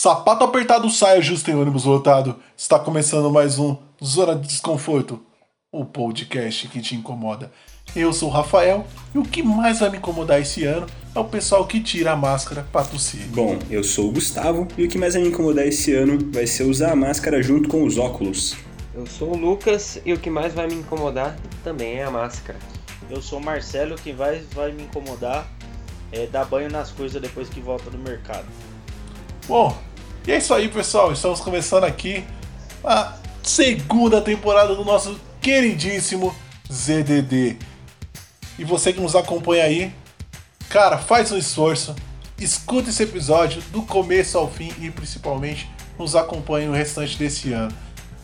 Sapato apertado, saia justo em ônibus lotado. Está começando mais um Zona de Desconforto, o podcast que te incomoda. Eu sou o Rafael e o que mais vai me incomodar esse ano é o pessoal que tira a máscara para tossir. Bom, eu sou o Gustavo e o que mais vai me incomodar esse ano vai ser usar a máscara junto com os óculos. Eu sou o Lucas e o que mais vai me incomodar também é a máscara. Eu sou o Marcelo, o que vai, vai me incomodar é dar banho nas coisas depois que volta do mercado. Bom, e é isso aí, pessoal. Estamos começando aqui a segunda temporada do nosso queridíssimo ZDD. E você que nos acompanha aí, cara, faz um esforço, escuta esse episódio do começo ao fim e principalmente nos acompanhe no restante desse ano.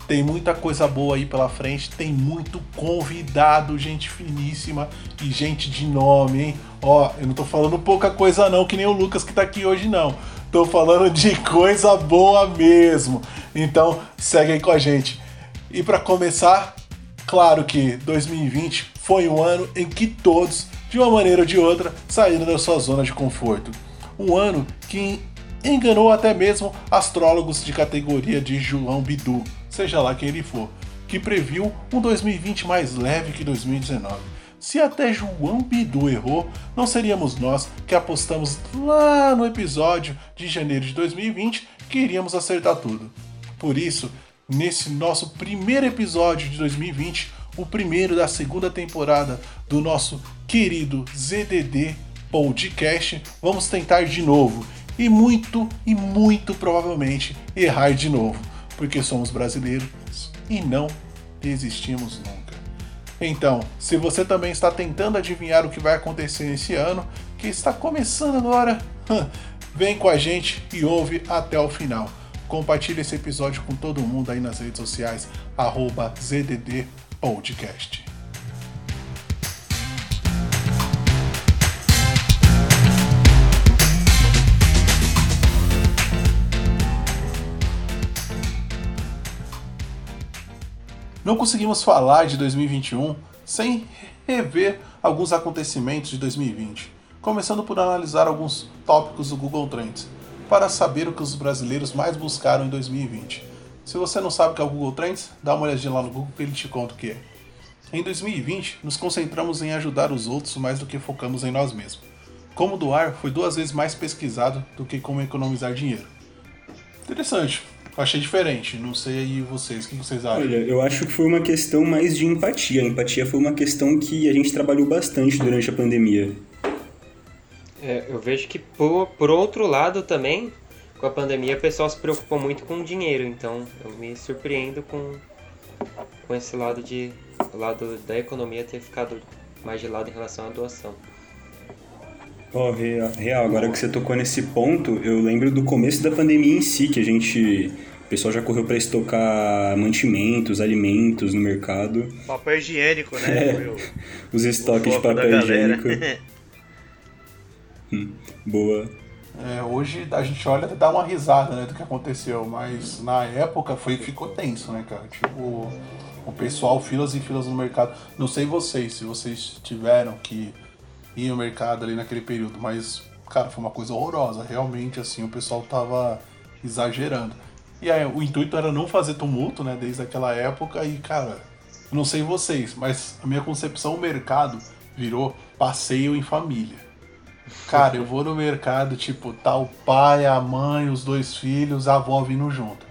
Tem muita coisa boa aí pela frente, tem muito convidado, gente finíssima e gente de nome, hein? Ó, eu não tô falando pouca coisa não, que nem o Lucas que tá aqui hoje não. Tô falando de coisa boa mesmo. Então, segue aí com a gente. E para começar, claro que 2020 foi um ano em que todos, de uma maneira ou de outra, saíram da sua zona de conforto. Um ano que enganou até mesmo astrólogos de categoria de João Bidu, seja lá quem ele for, que previu um 2020 mais leve que 2019. Se até João Bidu errou, não seríamos nós que apostamos lá no episódio de janeiro de 2020 que iríamos acertar tudo. Por isso, nesse nosso primeiro episódio de 2020, o primeiro da segunda temporada do nosso querido ZDD Podcast, vamos tentar de novo e muito e muito provavelmente errar de novo, porque somos brasileiros e não desistimos nunca. Então, se você também está tentando adivinhar o que vai acontecer nesse ano, que está começando agora, vem com a gente e ouve até o final. Compartilhe esse episódio com todo mundo aí nas redes sociais, arroba ZDD Podcast. Não conseguimos falar de 2021 sem rever alguns acontecimentos de 2020, começando por analisar alguns tópicos do Google Trends, para saber o que os brasileiros mais buscaram em 2020. Se você não sabe o que é o Google Trends, dá uma olhadinha lá no Google que ele te conta o que é. Em 2020, nos concentramos em ajudar os outros mais do que focamos em nós mesmos. Como doar foi duas vezes mais pesquisado do que como economizar dinheiro. Interessante, achei diferente. Não sei aí vocês, o que vocês acham? Olha, eu acho que foi uma questão mais de empatia. A empatia foi uma questão que a gente trabalhou bastante durante a pandemia. É, eu vejo que por, por outro lado também, com a pandemia, o pessoal se preocupou muito com o dinheiro. Então eu me surpreendo com, com esse lado de lado da economia ter ficado mais de lado em relação à doação. Ó, oh, real, agora que você tocou nesse ponto, eu lembro do começo da pandemia em si, que a gente. O pessoal já correu para estocar mantimentos, alimentos no mercado. Papel higiênico, né? É, os estoques de papel higiênico. hum, boa. É, hoje a gente olha e dá uma risada né, do que aconteceu, mas na época foi ficou tenso, né, cara? Tipo, o pessoal, filas e filas no mercado. Não sei vocês, se vocês tiveram que ir ao mercado ali naquele período, mas, cara, foi uma coisa horrorosa. Realmente, assim, o pessoal tava exagerando. E aí, o intuito era não fazer tumulto, né, desde aquela época, e, cara, não sei vocês, mas a minha concepção, o mercado virou passeio em família. Cara, eu vou no mercado, tipo, tá o pai, a mãe, os dois filhos, a avó vindo junto.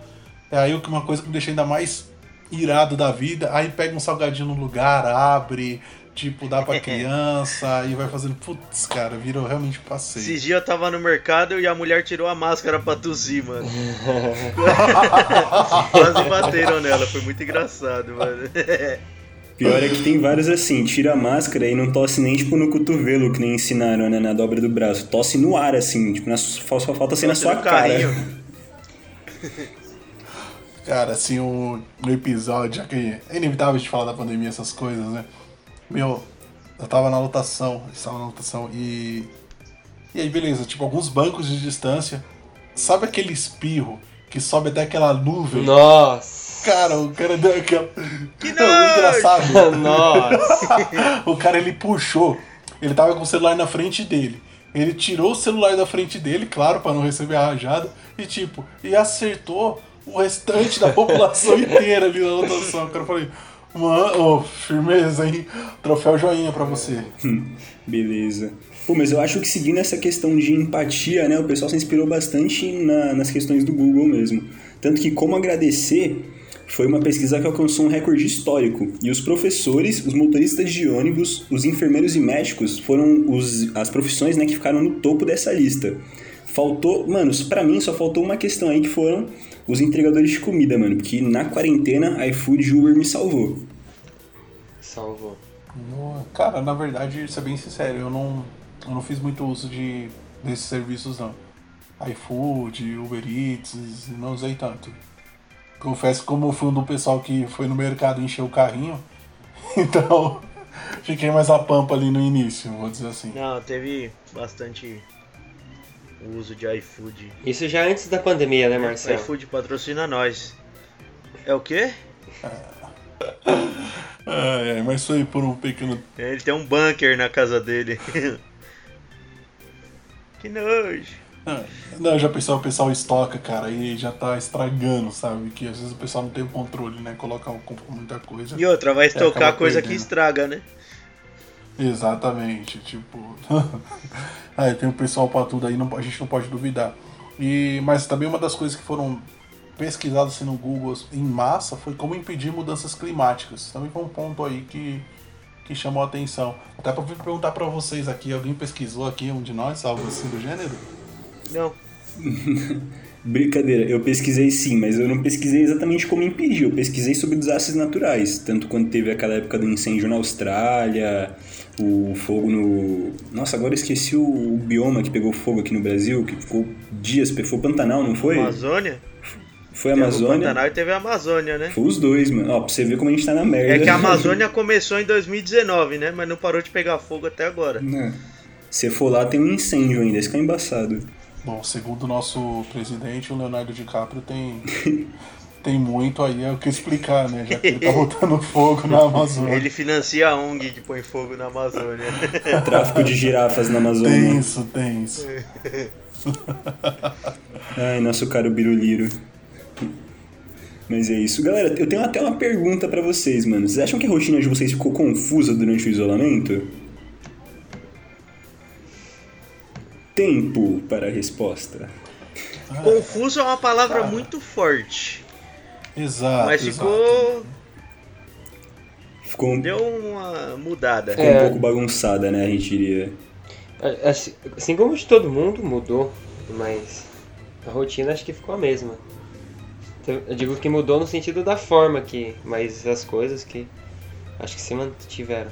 É aí uma coisa que me deixa ainda mais irado da vida, aí pega um salgadinho no lugar, abre, Tipo, dá pra criança e vai fazendo. Putz, cara, virou realmente passeio. Esse dia eu tava no mercado e a mulher tirou a máscara pra tossir, mano. Quase bateram nela, foi muito engraçado, mano. Pior é que tem vários assim, tira a máscara e não tosse nem tipo no cotovelo, que nem ensinaram, né, na dobra do braço. Tosse no ar, assim, tipo, na, só falta ser na sua cara. Cara, assim, o, no episódio, já que é inevitável de falar da pandemia, essas coisas, né? Meu, eu tava na lotação, estava na lotação e. E aí, beleza, tipo, alguns bancos de distância. Sabe aquele espirro que sobe até aquela nuvem? Nossa! Cara, o cara deu aquela. Que não! engraçado. Nossa! o cara ele puxou. Ele tava com o celular na frente dele. Ele tirou o celular da frente dele, claro, para não receber a rajada, e tipo, e acertou o restante da população inteira ali na lotação. Cara, eu falei, mano, oh, firmeza, hein? Troféu joinha pra você. Beleza. Pô, mas eu acho que seguindo essa questão de empatia, né, o pessoal se inspirou bastante na- nas questões do Google mesmo. Tanto que como agradecer foi uma pesquisa que alcançou um recorde histórico. E os professores, os motoristas de ônibus, os enfermeiros e médicos foram os, as profissões né, que ficaram no topo dessa lista. Faltou, mano, pra mim só faltou uma questão aí que foram os entregadores de comida, mano. Porque na quarentena, iFood e Uber me salvou. Salvou. No- Cara, na verdade, ser bem sincero, eu não, eu não fiz muito uso de, desses serviços não. iFood, Uber Eats, não usei tanto. Confesso que como eu fui um do pessoal que foi no mercado encher o carrinho, então fiquei mais a pampa ali no início, vou dizer assim. Não, teve bastante uso de iFood. Isso já antes da pandemia, né, Marcelo? iFood patrocina nós. É o quê? Ai, ai, mas foi por um pequeno. Ele tem um bunker na casa dele. que nojo. Ah, Não, já pensou, o pessoal estoca, cara, e já tá estragando, sabe? Que às vezes o pessoal não tem o controle, né? Coloca compra muita coisa. E outra, vai estocar coisa que perdendo. estraga, né? Exatamente, tipo. aí tem o pessoal pra tudo aí, não, a gente não pode duvidar. E, mas também uma das coisas que foram pesquisadas assim, no Google em massa foi como impedir mudanças climáticas. Também foi um ponto aí que, que chamou a atenção. Até pra vir perguntar pra vocês aqui, alguém pesquisou aqui um de nós, algo assim do gênero? Não. Brincadeira, eu pesquisei sim, mas eu não pesquisei exatamente como impedir. Eu pesquisei sobre desastres naturais, tanto quando teve aquela época do incêndio na Austrália, o fogo no. Nossa, agora eu esqueci o, o bioma que pegou fogo aqui no Brasil, que ficou dias. Foi o Pantanal, não foi? Amazônia? Foi a Teve o Amazônia. Pantanal e teve a Amazônia, né? Foi os dois, mano. Ó, pra você ver como a gente tá na merda. É que a Amazônia começou em 2019, né? Mas não parou de pegar fogo até agora. Não. Se for lá, tem um incêndio ainda, isso que é embaçado. Bom, segundo o nosso presidente, o Leonardo DiCaprio tem, tem muito aí o que explicar, né? Já que ele tá botando fogo na Amazônia. Ele financia a ONG que põe fogo na Amazônia. Tráfico de girafas na Amazônia. Tenso, tenso. Ai, nosso caro Biruliro. Mas é isso. Galera, eu tenho até uma pergunta pra vocês, mano. Vocês acham que a rotina de vocês ficou confusa durante o isolamento? Tempo para a resposta. Confuso é uma palavra muito forte. Exato. Mas exato. ficou. Ficou um, Deu uma mudada. ficou É. um pouco bagunçada, né? A gente diria. Assim, assim como de todo mundo, mudou, mas a rotina acho que ficou a mesma. Então, Eu digo que mudou no sentido da forma que, mas as coisas que acho que se mantiveram.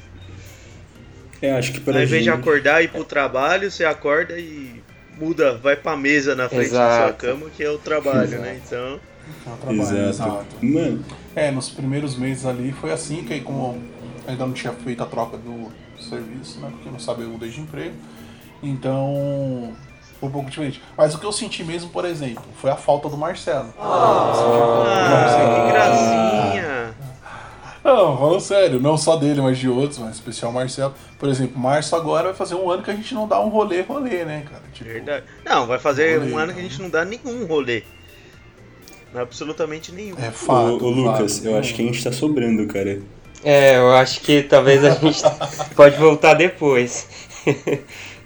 É, acho que para Ao invés de acordar e ir pro trabalho, você acorda e muda, vai pra mesa na frente da sua Exato. cama, que é o trabalho, né? Então. Trabalho, Exato. exato. Mano, É, nos primeiros meses ali foi assim, que aí como ainda não tinha feito a troca do serviço, né? Porque não sabia o de emprego. Então foi um pouco diferente. Mas o que eu senti mesmo, por exemplo, foi a falta do Marcelo. Do Ah, que gracinha! Não, falando sério, não só dele, mas de outros, mas especial o Marcelo. Por exemplo, março agora vai fazer um ano que a gente não dá um rolê, rolê, né, cara? Tipo, Verdade. Não, vai fazer Rolê, um ano que a gente não dá nenhum rolê. Absolutamente nenhum. É fato. ô, Lucas, fato. eu acho que a gente tá sobrando, cara. É, eu acho que talvez a gente pode voltar depois.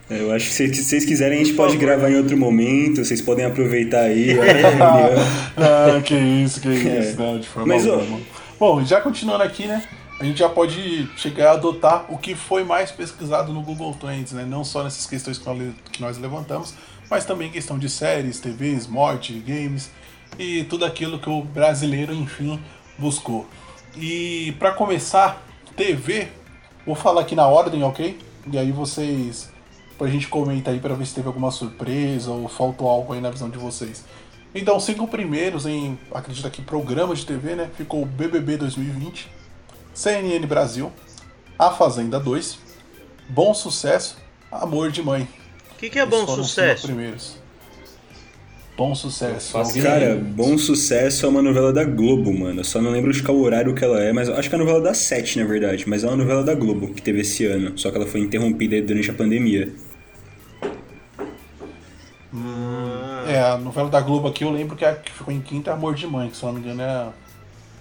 É, Eu acho que se se vocês quiserem, a gente pode gravar em outro momento, vocês podem aproveitar aí. a reunião. Ah, que isso, que É. isso, não, de forma Mas, ó, alguma. Bom, já continuando aqui, né? A gente já pode chegar a adotar o que foi mais pesquisado no Google Trends, né? Não só nessas questões que nós, que nós levantamos, mas também questão de séries, TVs, morte, games e tudo aquilo que o brasileiro, enfim, buscou. E para começar, TV, vou falar aqui na ordem, ok? E aí vocês, pra gente comentar aí pra ver se teve alguma surpresa ou faltou algo aí na visão de vocês. Então, cinco primeiros em, acredito que programas de TV, né? Ficou o BBB 2020, CNN Brasil, A Fazenda 2, Bom Sucesso, Amor de Mãe. O que, que é bom sucesso? primeiros. Bom Sucesso. Alguém- Cara, Bom Sucesso é uma novela da Globo, mano. Eu só não lembro de qual horário que ela é, mas acho que é a novela da Sete, na verdade. Mas é uma novela da Globo que teve esse ano. Só que ela foi interrompida durante a pandemia. É, a novela da Globo aqui eu lembro que a que ficou em quinta é Amor de Mãe, que se eu não me engano é a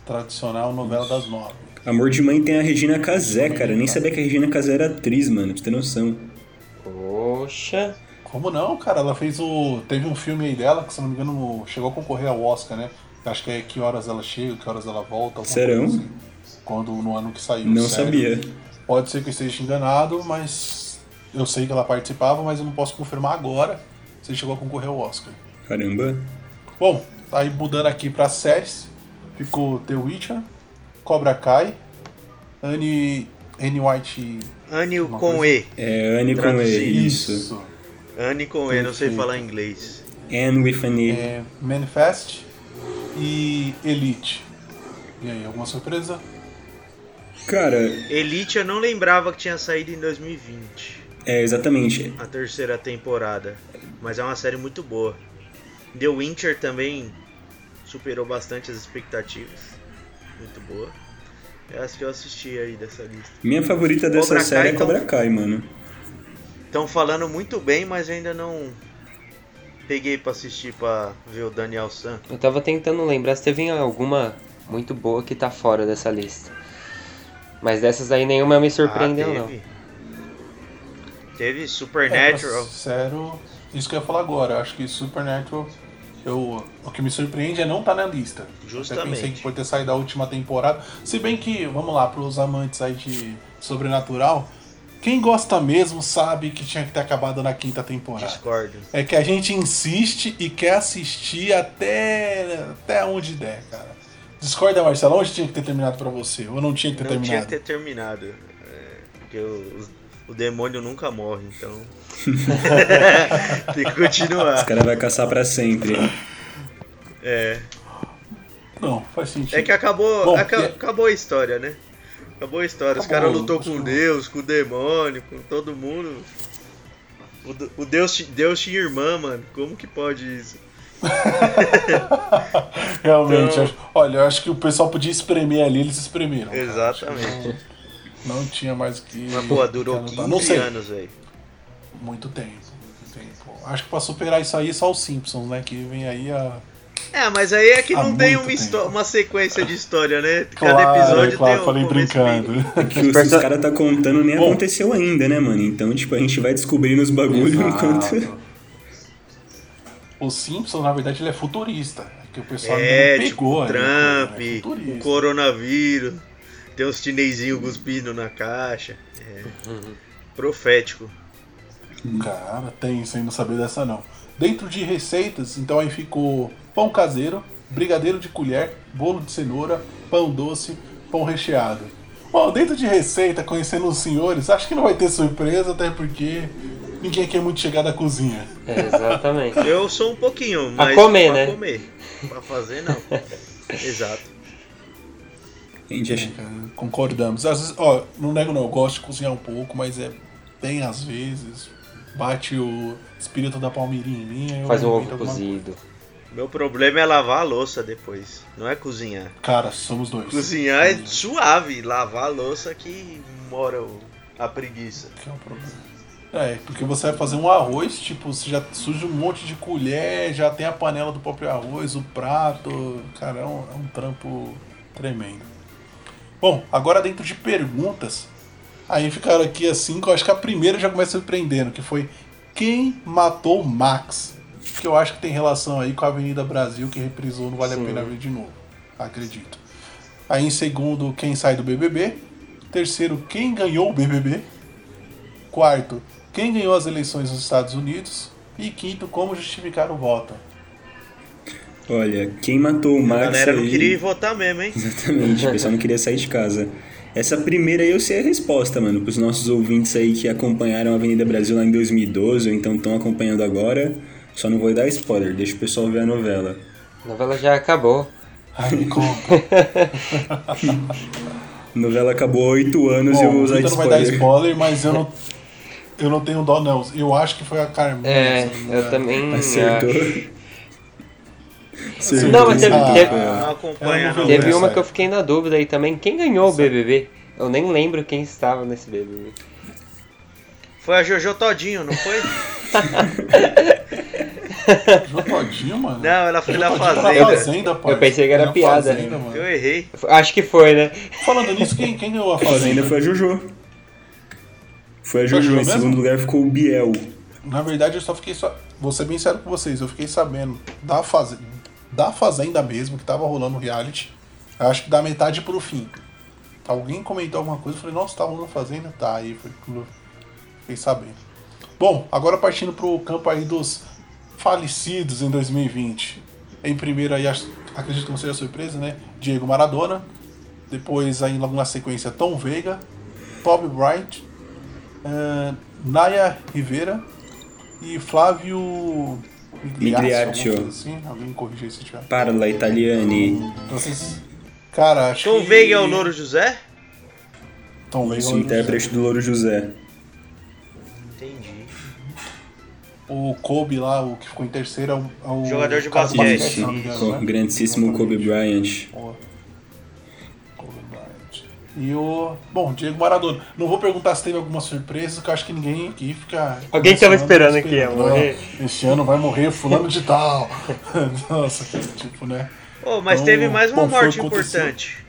tradicional novela das nove. Amor de Mãe tem a Regina Casé, cara. Eu nem sabia que a Regina Casé era atriz, mano, pra você ter noção. Poxa. Como não, cara? Ela fez o. Teve um filme aí dela que, se eu não me engano, chegou a concorrer ao Oscar, né? Acho que é Que Horas Ela Chega, Que Horas Ela Volta. Serão? coisa assim. Quando, no ano que saiu. Não Sério. sabia. Pode ser que eu esteja enganado, mas eu sei que ela participava, mas eu não posso confirmar agora se chegou a concorrer ao Oscar. Caramba. Bom, aí mudando aqui para séries, ficou The Witcher, Cobra Kai, Anne, Anne White. Anne com coisa- E. É Anne com. E, isso. Anne com E, não sei falar inglês. Anne with an E. É, Manifest e Elite. E aí, alguma surpresa? Cara, Elite eu não lembrava que tinha saído em 2020, é exatamente. a terceira temporada. Mas é uma série muito boa. The Winter também superou bastante as expectativas. Muito boa. É as que eu assisti aí dessa lista. Minha favorita dessa Cobra Kai, série é então. Cobra Kai, mano. Estão falando muito bem, mas ainda não peguei pra assistir pra ver o Daniel San. Eu tava tentando lembrar se teve alguma muito boa que tá fora dessa lista. Mas dessas aí nenhuma me surpreendeu, Ah, não. teve. Teve É, Supernatural. pra- sério, isso que eu ia falar agora. Acho que Supernatural, eu, o que me surpreende é não estar na lista. Até pensei Justamente. que pode ter saído da última temporada. Se bem que, vamos lá, pros amantes aí de sobrenatural, quem gosta mesmo sabe que tinha que ter acabado na quinta temporada. Discordo. É que a gente insiste e quer assistir até, até onde der, cara. Discorda, Marcelo, onde tinha que ter terminado pra você? Ou não tinha que ter Não tinha terminado? que ter terminado. É, porque o, o demônio nunca morre, então. Tem que Os continuar. caras vão caçar pra sempre. É. Não, faz sentido. É que acabou, Bom, aca- e- acabou a história, né? Acabou a história. Os Acabou, caras lutou com Deus, com o demônio, com todo mundo. O, Deus, Deus tinha irmã, mano. Como que pode isso? Realmente, Então- acho- olha, eu acho que o pessoal podia espremer ali, eles espremeram. cara. Exatamente. Não, não tinha mais o que. Mas, pô, durou que 15 anotar. Não sei. anos, velho. Muito tempo. muito tempo. Acho que pra superar isso aí, só os Simpsons, né? Que vem aí a. É, mas aí é que Há não tem uma, uma sequência de história, né? Cada Claro, episódio claro, tem um falei começo, meio- brincando. Que os, caras tá contando nem Bom. aconteceu ainda, né, mano? Então, tipo, a gente vai descobrindo os bagulhos enquanto. O Simpsons, na verdade, ele é futurista. É que o pessoal É, ainda não tipo, pegou. o né? Trump, É o futurista. coronavírus, tem uns chinesinhos cuspindo na caixa. É. Profético. Cara, tem, sem não saber dessa não. Dentro de receitas, então aí ficou pão caseiro, brigadeiro de colher, bolo de cenoura, pão doce, pão recheado. Bom, dentro de receita, conhecendo os senhores, acho que não vai ter surpresa, até porque ninguém aqui é muito chegado à cozinha. É, exatamente. Eu sou um pouquinho, mas comer, pra né? comer. Pra fazer, não. Exato. A gente acha- Cara, Concordamos. Às vezes, ó, não nego não, eu gosto de cozinhar um pouco, mas é bem às vezes. Bate o espírito da palmeirinha em mim. Faz um ovo cozido. Meu problema é lavar a louça depois, não é cozinhar. Cara, somos dois. Cozinhar é suave, lavar a louça que mora a preguiça. Que é o problema. É, porque você vai fazer um arroz, tipo, você já suja um monte de colher, já tem a panela do próprio arroz, o prato. Cara, é um, é um trampo tremendo. Bom, agora dentro de perguntas, aí ficaram aqui assim, que eu acho que a primeira já começa surpreendendo, que foi quem matou o Max? Que eu acho que tem relação aí com a Avenida Brasil, que reprisou no Vale Sim. a Pena Ver de novo. Acredito. Aí em segundo, quem sai do BBB. Terceiro, quem ganhou o BBB. Quarto, quem ganhou as eleições nos Estados Unidos. E quinto, como justificar o voto. Olha, quem matou o A Max galera não aí... queria ir votar mesmo, hein? Exatamente, o pessoal não queria sair de casa. Essa primeira aí eu sei a resposta, mano, pros nossos ouvintes aí que acompanharam a Avenida Brasil lá em 2012 ou então estão acompanhando agora. Só não vou dar spoiler, deixa o pessoal ver a novela. A novela já acabou. Ai, me conta. A novela acabou há oito anos e eu Bom, vou o usar Vitor não vai dar spoiler. spoiler, mas eu não, eu não tenho dó não. Eu acho que foi a Carminha. É, eu também Acertou. acho. Acertou. Não, mas teve- Ah, teve- Teve uma que eu fiquei na dúvida aí também. Quem ganhou o BBB? Eu nem lembro quem estava nesse BBB. Foi a Jojo Todinho, não foi? Jô Todinho, mano. Não, ela foi na fazenda. fazenda. Eu pensei que era Na piada. Fazenda, mano. Eu errei. Acho que foi, né? Falando nisso, quem, quem ganhou a A Fazenda Fazenda? foi a Jojo. Foi a Foi a Em segundo lugar ficou o Biel. Na verdade, eu só fiquei só. Vou ser bem sério com vocês, eu fiquei sabendo da Fazenda, da Fazenda mesmo, que tava rolando reality. Eu acho que da metade pro fim. Alguém comentou alguma coisa, eu falei, nossa, tá rolando Fazenda? Tá, aí foi fiquei sabendo. Bom, agora partindo pro campo aí dos falecidos em 2020. Em primeiro aí, acredito que não seja surpresa, né? Diego Maradona. Depois aí logo na sequência Tom Veiga, Bob Bryant, eh, Naya Rivera e Flávio Migliaccio. Assim. Alguém corrija se tiver. Parla Italiani. Então, vocês- Cara, acho Tom que... Veiga é o Louro José? Tom Veiga é Isso, o intérprete do Louro José. O Kobe lá, o que ficou em terceiro, é o, é o Jogador de basquete. engano, Com né? o grandíssimo Kobe Bryant. Boa. Kobe Bryant. E o. Bom, Diego Maradona. Não vou perguntar se teve alguma surpresa, que eu acho que ninguém aqui fica. Alguém tava conversando, esperando que ia morrer. Este ano vai morrer fulano de tal. Nossa, tipo, né? Oh, mas Então, teve mais uma bom, morte importante.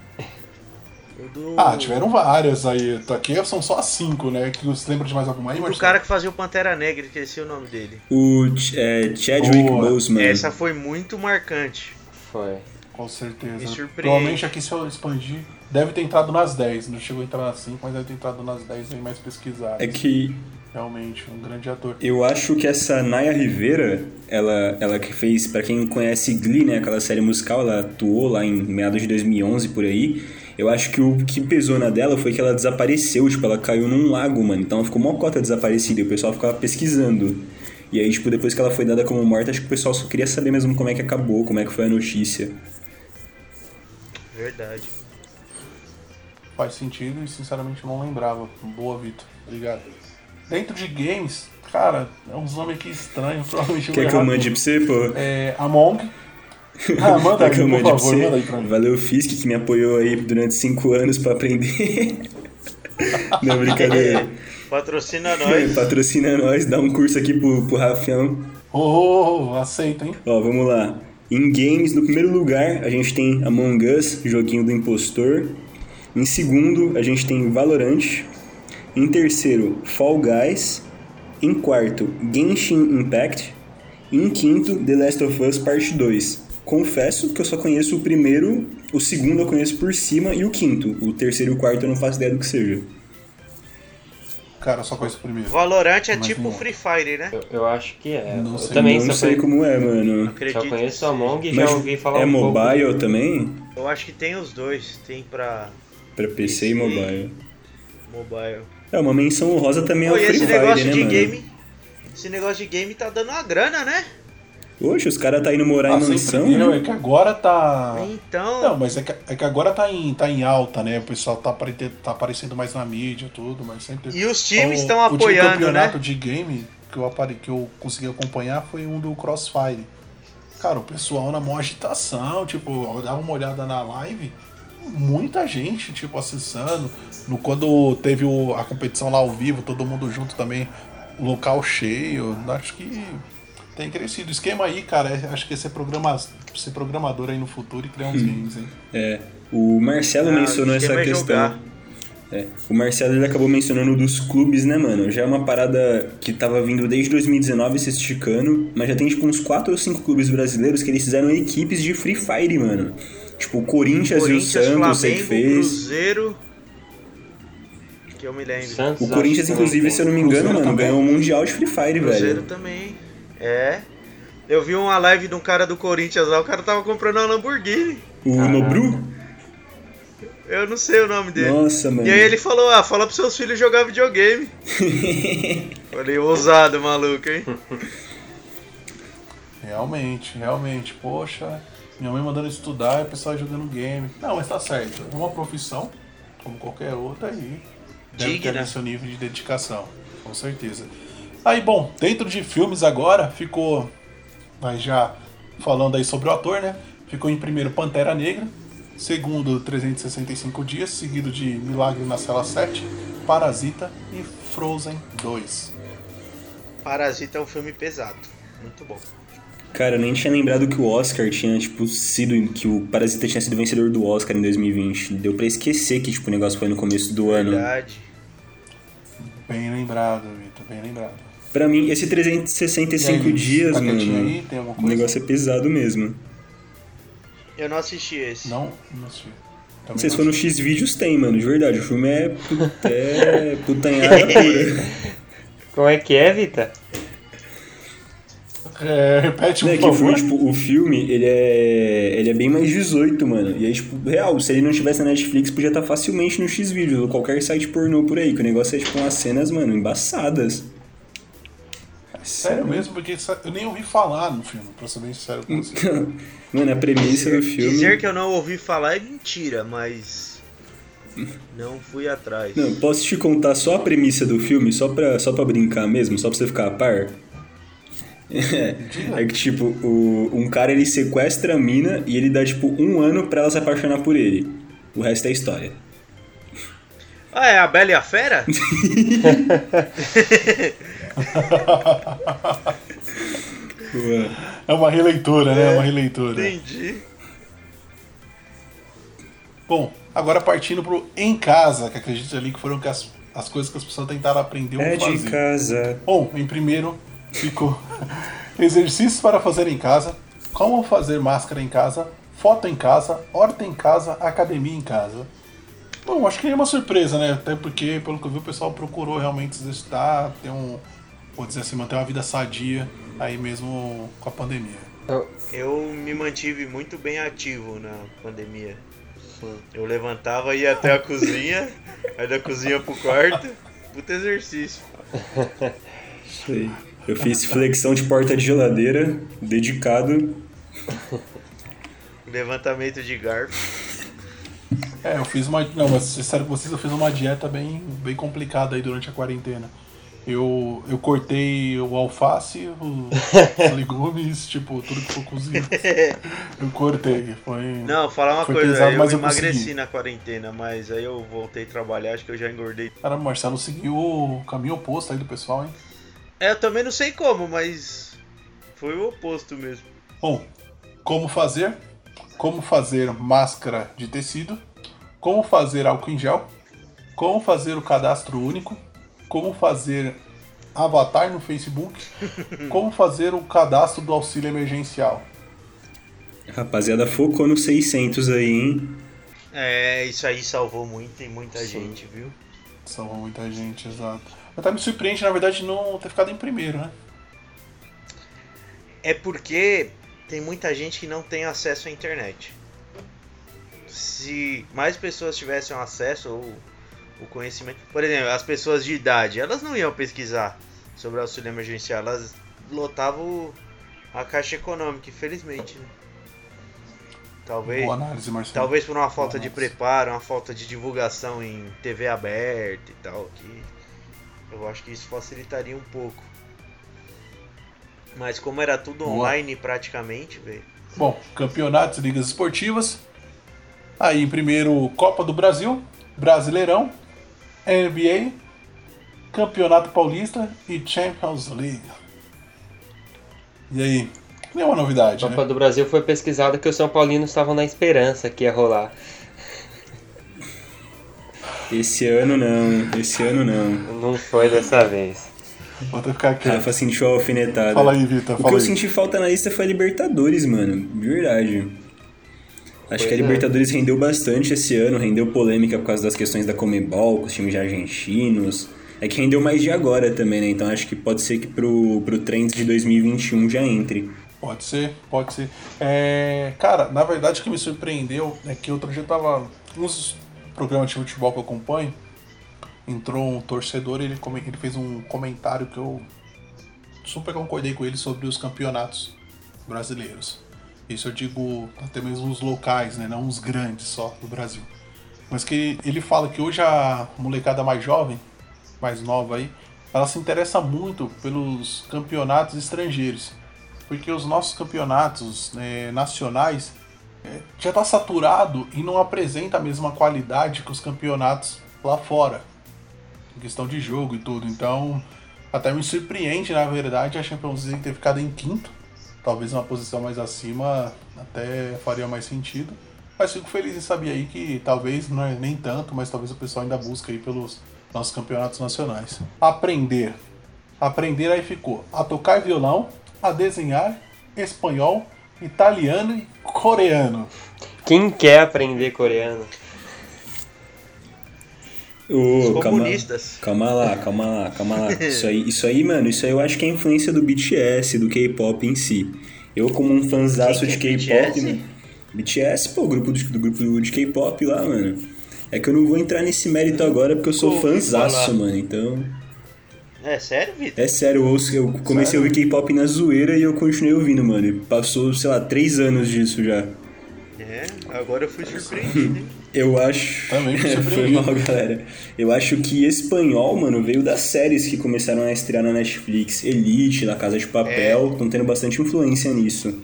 Do... Ah, tiveram várias aí. Aqui são só as cinco, né? Que você lembra de mais alguma aí, O cara que fazia o Pantera Negra, esqueci o nome dele. O Ch- é, Chadwick Boa. Boseman. Essa foi muito marcante. Foi. Com certeza. Me surpreende. Provavelmente aqui se eu expandir, deve ter entrado nas 10. Não chegou a entrar nas 5, mas deve ter entrado nas 10 aí mais pesquisadas. É que Realmente, um grande ator. eu acho que essa Naya Rivera, ela, ela que fez, pra quem conhece Glee, né, aquela série musical, ela atuou lá em meados de 2011 por aí. Eu acho que o que pesou na dela foi que ela desapareceu, tipo, ela caiu num lago, mano. Então ela ficou mó cota desaparecida e o pessoal ficava pesquisando. E aí, tipo, depois que ela foi dada como morta, acho que o pessoal só queria saber mesmo como é que acabou, como é que foi a notícia. Verdade. Faz sentido e sinceramente não lembrava. Boa, Vitor. Obrigado. Dentro de games, cara, é uns nomes aqui estranhos. Provavelmente Quer que eu mande pra você, pô? É. Among. Ah, manda Quer que eu aí, por favor, você? manda aí pra mim. Valeu, Fisk, que me apoiou aí durante cinco anos pra aprender. Não, brincadeira. Patrocina nós. Patrocina nós, dá um curso aqui pro, pro Rafião. Ô, ô, ô, aceita, hein? Ó, vamos lá. Em games, no primeiro lugar, a gente tem Among Us, joguinho do impostor. Em segundo, a gente tem Valorant. Em terceiro, Fall Guys. Em quarto, Genshin Impact. E em quinto, The Last of Us Parte 2. Confesso que eu só conheço o primeiro, o segundo eu conheço por cima e o quinto. O terceiro e o quarto eu não faço ideia do que seja. Cara, só conheço o primeiro. Valorant é Mas tipo não. Free Fire, né? Eu, eu acho que é. Não eu sei, também eu não só, sei como é, mano. Acredito. só conheço a Among e Mas já ouvi falar é um pouco. mobile também? Eu acho que tem os dois. Tem pra Pra PC e mobile. mobile. É, uma menção honrosa também Pô, ao e Free esse Fire, negócio né, de mano? game. Esse negócio de game tá dando uma grana, né? Oxe, os caras tá indo morar Ah, em mansão, deu, né? é que agora tá. Então. Não, mas é que, é que agora tá em, tá em alta, né? O pessoal tá, apare- tá aparecendo mais na mídia e tudo, mas sempre. E os times O- estão O apoiando, campeonato né? de game que eu, apare... que eu consegui acompanhar foi um do Crossfire. Cara, o pessoal na maior agitação, tipo, eu dava uma olhada na live, muita gente, tipo, acessando. No, quando teve o- a competição lá ao vivo, todo mundo junto também, local cheio. Acho que tem crescido. O esquema aí, cara, é- acho que é ser, programa, ser programador aí no futuro e criar uns games, hein? É. O Marcelo Ah, mencionou essa questão. É. O Marcelo ele acabou mencionando dos clubes, né, mano? Já é uma parada que tava vindo desde 2019 se esticando, mas já tem tipo uns 4 ou 5 clubes brasileiros que eles fizeram equipes de Free Fire, mano. Tipo, o Corinthians, Corinthians, e o Santos, sei que Flamengo, fez. Cruzeiro. Que eu me lembro. Santos, O Corinthians, inclusive, se eu não me Cruzeiro engano, mano, também. ganhou o Mundial de Free Fire, Cruzeiro velho. também. É. Eu vi uma live de um cara do Corinthians lá, o cara tava comprando uma Lamborghini. O. Nobru? Eu não sei o nome dele. Nossa, mano. E aí ele falou, ah, fala pros seus filhos jogar videogame. Falei, ousado, maluco, hein? Realmente, realmente. Poxa, minha mãe mandando estudar e o pessoal jogando game. Não, mas tá certo. É uma profissão, como qualquer outra, e deve ter Digna. ali seu nível de dedicação, com certeza. Aí, bom, dentro de filmes agora, ficou. Mas já falando aí sobre o ator, né? Ficou em primeiro Pantera Negra, segundo 365 Dias, seguido de Milagre na Cela 7, Parasita e Frozen 2. Parasita é um filme pesado. Muito bom. Cara, eu nem tinha lembrado que o Oscar tinha, tipo, sido. que o Parasita tinha sido vencedor do Oscar em 2020. Deu pra esquecer que, tipo, o negócio foi no começo do ano. Verdade. Bem lembrado, Vitor, bem lembrado. Pra mim, esse E 365 aí, dias, tá mano. aí? O negócio é pesado mesmo. Eu não assisti esse. Não, não sei. Também Se não for no sei. X-Vídeos, tem, mano. De verdade. O filme é, put- é putanhada pura. Como é que é, Vita? É, repete, Não, por é que filme, tipo, o filme, ele é, ele é bem mais 18, mano. E aí, tipo, real, se ele não tivesse na Netflix, podia estar facilmente no X-Vídeos ou qualquer site pornô por aí, que o negócio é, tipo, umas cenas, mano, embaçadas. Sério mesmo, porque eu nem ouvi falar no filme, pra ser bem sincero com você. Mano, a premissa do filme... Dizer que eu não ouvi falar é mentira, mas. Não fui atrás. Não, posso te contar só a premissa do filme, só pra, só pra brincar mesmo, só pra você ficar a par? É, é que, tipo, o, um cara ele sequestra a mina e ele dá, tipo, um ano pra ela se apaixonar por ele. O resto é história. Ah, é a Bela e a Fera? É uma releitura, né? É uma releitura. Entendi. Bom, agora partindo pro Em Casa, que acredito ali que foram que as, as coisas que as pessoas tentaram aprender É ou de fazer. casa. Bom, em primeiro ficou exercícios para fazer em casa, como fazer máscara em casa, foto em casa, horta em casa, academia em casa. Bom, acho que nenhuma surpresa, né? Até porque, pelo que eu vi, o pessoal procurou realmente se exercitar, ter um, vou dizer assim, manter uma vida sadia aí mesmo com a pandemia. Eu- Eu me mantive muito bem ativo na pandemia. Eu levantava e ia até a cozinha, aí da cozinha pro quarto. Puta exercício. Isso aí. Eu fiz flexão de porta de geladeira, dedicado. Levantamento de garfo. É, eu fiz uma. Não, mas sincero com vocês, eu fiz uma dieta bem, bem complicada aí durante a quarentena. Eu, eu cortei o alface, o- os legumes, tipo, tudo que for cozido. Eu cortei. Foi. Não, falar uma Foi coisa, pesado, eu mas eu emagreci consegui. na quarentena, mas aí eu voltei a trabalhar, acho que eu já engordei. Cara, Marcelo seguiu o caminho oposto aí do pessoal, hein? É, eu também não sei como, mas foi o oposto mesmo. Bom, como fazer? Como fazer máscara de tecido? Como fazer álcool em gel? Como fazer o cadastro único? Como fazer avatar no Facebook? Como fazer o cadastro do auxílio emergencial? Rapaziada, focou no 600 aí, hein? É, isso aí salvou muito e muita gente, viu? Salvou muita gente, exato. Até me surpreende, na verdade, não ter ficado em primeiro, né? É porque tem muita gente que não tem acesso à internet. Se mais pessoas tivessem acesso ou o conhecimento, por exemplo, as pessoas de idade, elas não iam pesquisar sobre o auxílio emergencial, elas lotavam a caixa econômica, infelizmente. Né? Talvez, Boa análise, Marcelo. talvez por uma falta de análise. preparo, uma falta de divulgação em TV aberta e tal, que eu acho que isso facilitaria um pouco. Mas como era tudo Boa. online praticamente, velho. Bom, campeonatos ligas esportivas. Aí, em primeiro, Copa do Brasil, Brasileirão, NBA, Campeonato Paulista e Champions League. E aí? Nenhuma novidade, A né? Copa do Brasil foi pesquisada que os São Paulinos estavam na esperança que ia rolar. Esse ano não, esse ano não. Não foi dessa vez. Vou até ficar quieto. Rafa sentiu a alfinetada. Fala aí, Vitor, O que fala eu aí. senti falta na lista foi a Libertadores, mano. De verdade. Acho Pois que a é. Libertadores rendeu bastante esse ano, rendeu polêmica por causa das questões da Comebol, com os times argentinos. É que rendeu mais de agora também, né? Então acho que pode ser que pro, pro Trends de 2021 já entre. Pode ser, pode ser. É, cara, na verdade o que me surpreendeu é que outro dia eu tava. Nos programas de futebol que eu acompanho, entrou um torcedor e ele, ele fez um comentário que eu super concordei com ele sobre os campeonatos brasileiros. Isso eu digo até mesmo os locais, né? Não os grandes só do Brasil. Mas que ele fala que hoje a molecada mais jovem, mais nova aí, ela se interessa muito pelos campeonatos estrangeiros. Porque os nossos campeonatos né, nacionais é, já está saturado e não apresenta a mesma qualidade que os campeonatos lá fora. Em questão de jogo e tudo. Então, até me surpreende, na verdade, a Champions League ter ficado em quinto. Talvez uma posição mais acima até faria mais sentido. Mas fico feliz em saber aí que talvez não é nem tanto, mas talvez o pessoal ainda busque aí pelos nossos campeonatos nacionais. Aprender. Aprender aí ficou a tocar violão, a desenhar espanhol, italiano e coreano. Quem quer aprender coreano? Ô, Os calma, comunistas. calma lá, calma lá, calma lá. Isso aí, isso aí, mano, isso aí eu acho que é influência do BTS, do K-pop em si. Eu, como um fanzaço de que K-pop, é BTS? né? BTS, pô, grupo do, do grupo de K-pop lá, mano. É que eu não vou entrar nesse mérito agora porque eu sou fanzaço, falar. mano. Então, É sério, Vitor? é sério, eu, ouço, eu comecei a ouvir K-pop na zoeira e eu continuei ouvindo, mano. Passou, sei lá, três anos disso já. É, agora eu fui surpreendido, hein? Eu acho. Também Foi mal, galera. Eu acho que espanhol, mano, veio das séries que começaram a estrear na Netflix. Elite, La Casa de Papel, estão tendo bastante influência nisso.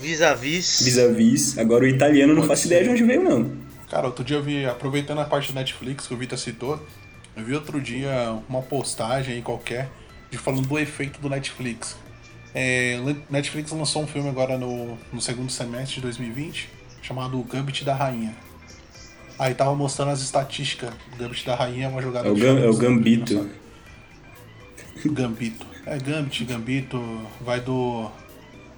Vis-a-vis. Vis-a-vis. Agora o italiano não faço ser. ideia de onde veio, não. Cara, outro dia eu vi, aproveitando a parte da Netflix que o Vitor citou, eu vi outro dia uma postagem aí qualquer de falando do efeito do Netflix. É, Netflix lançou um filme agora no, no segundo semestre de 2020 chamado Gambit da Rainha. Aí tava mostrando as estatísticas. Gambit da Rainha é uma jogada É o, Gam- é o Gambito. Gambito. É Gambit, Gambito, vai do.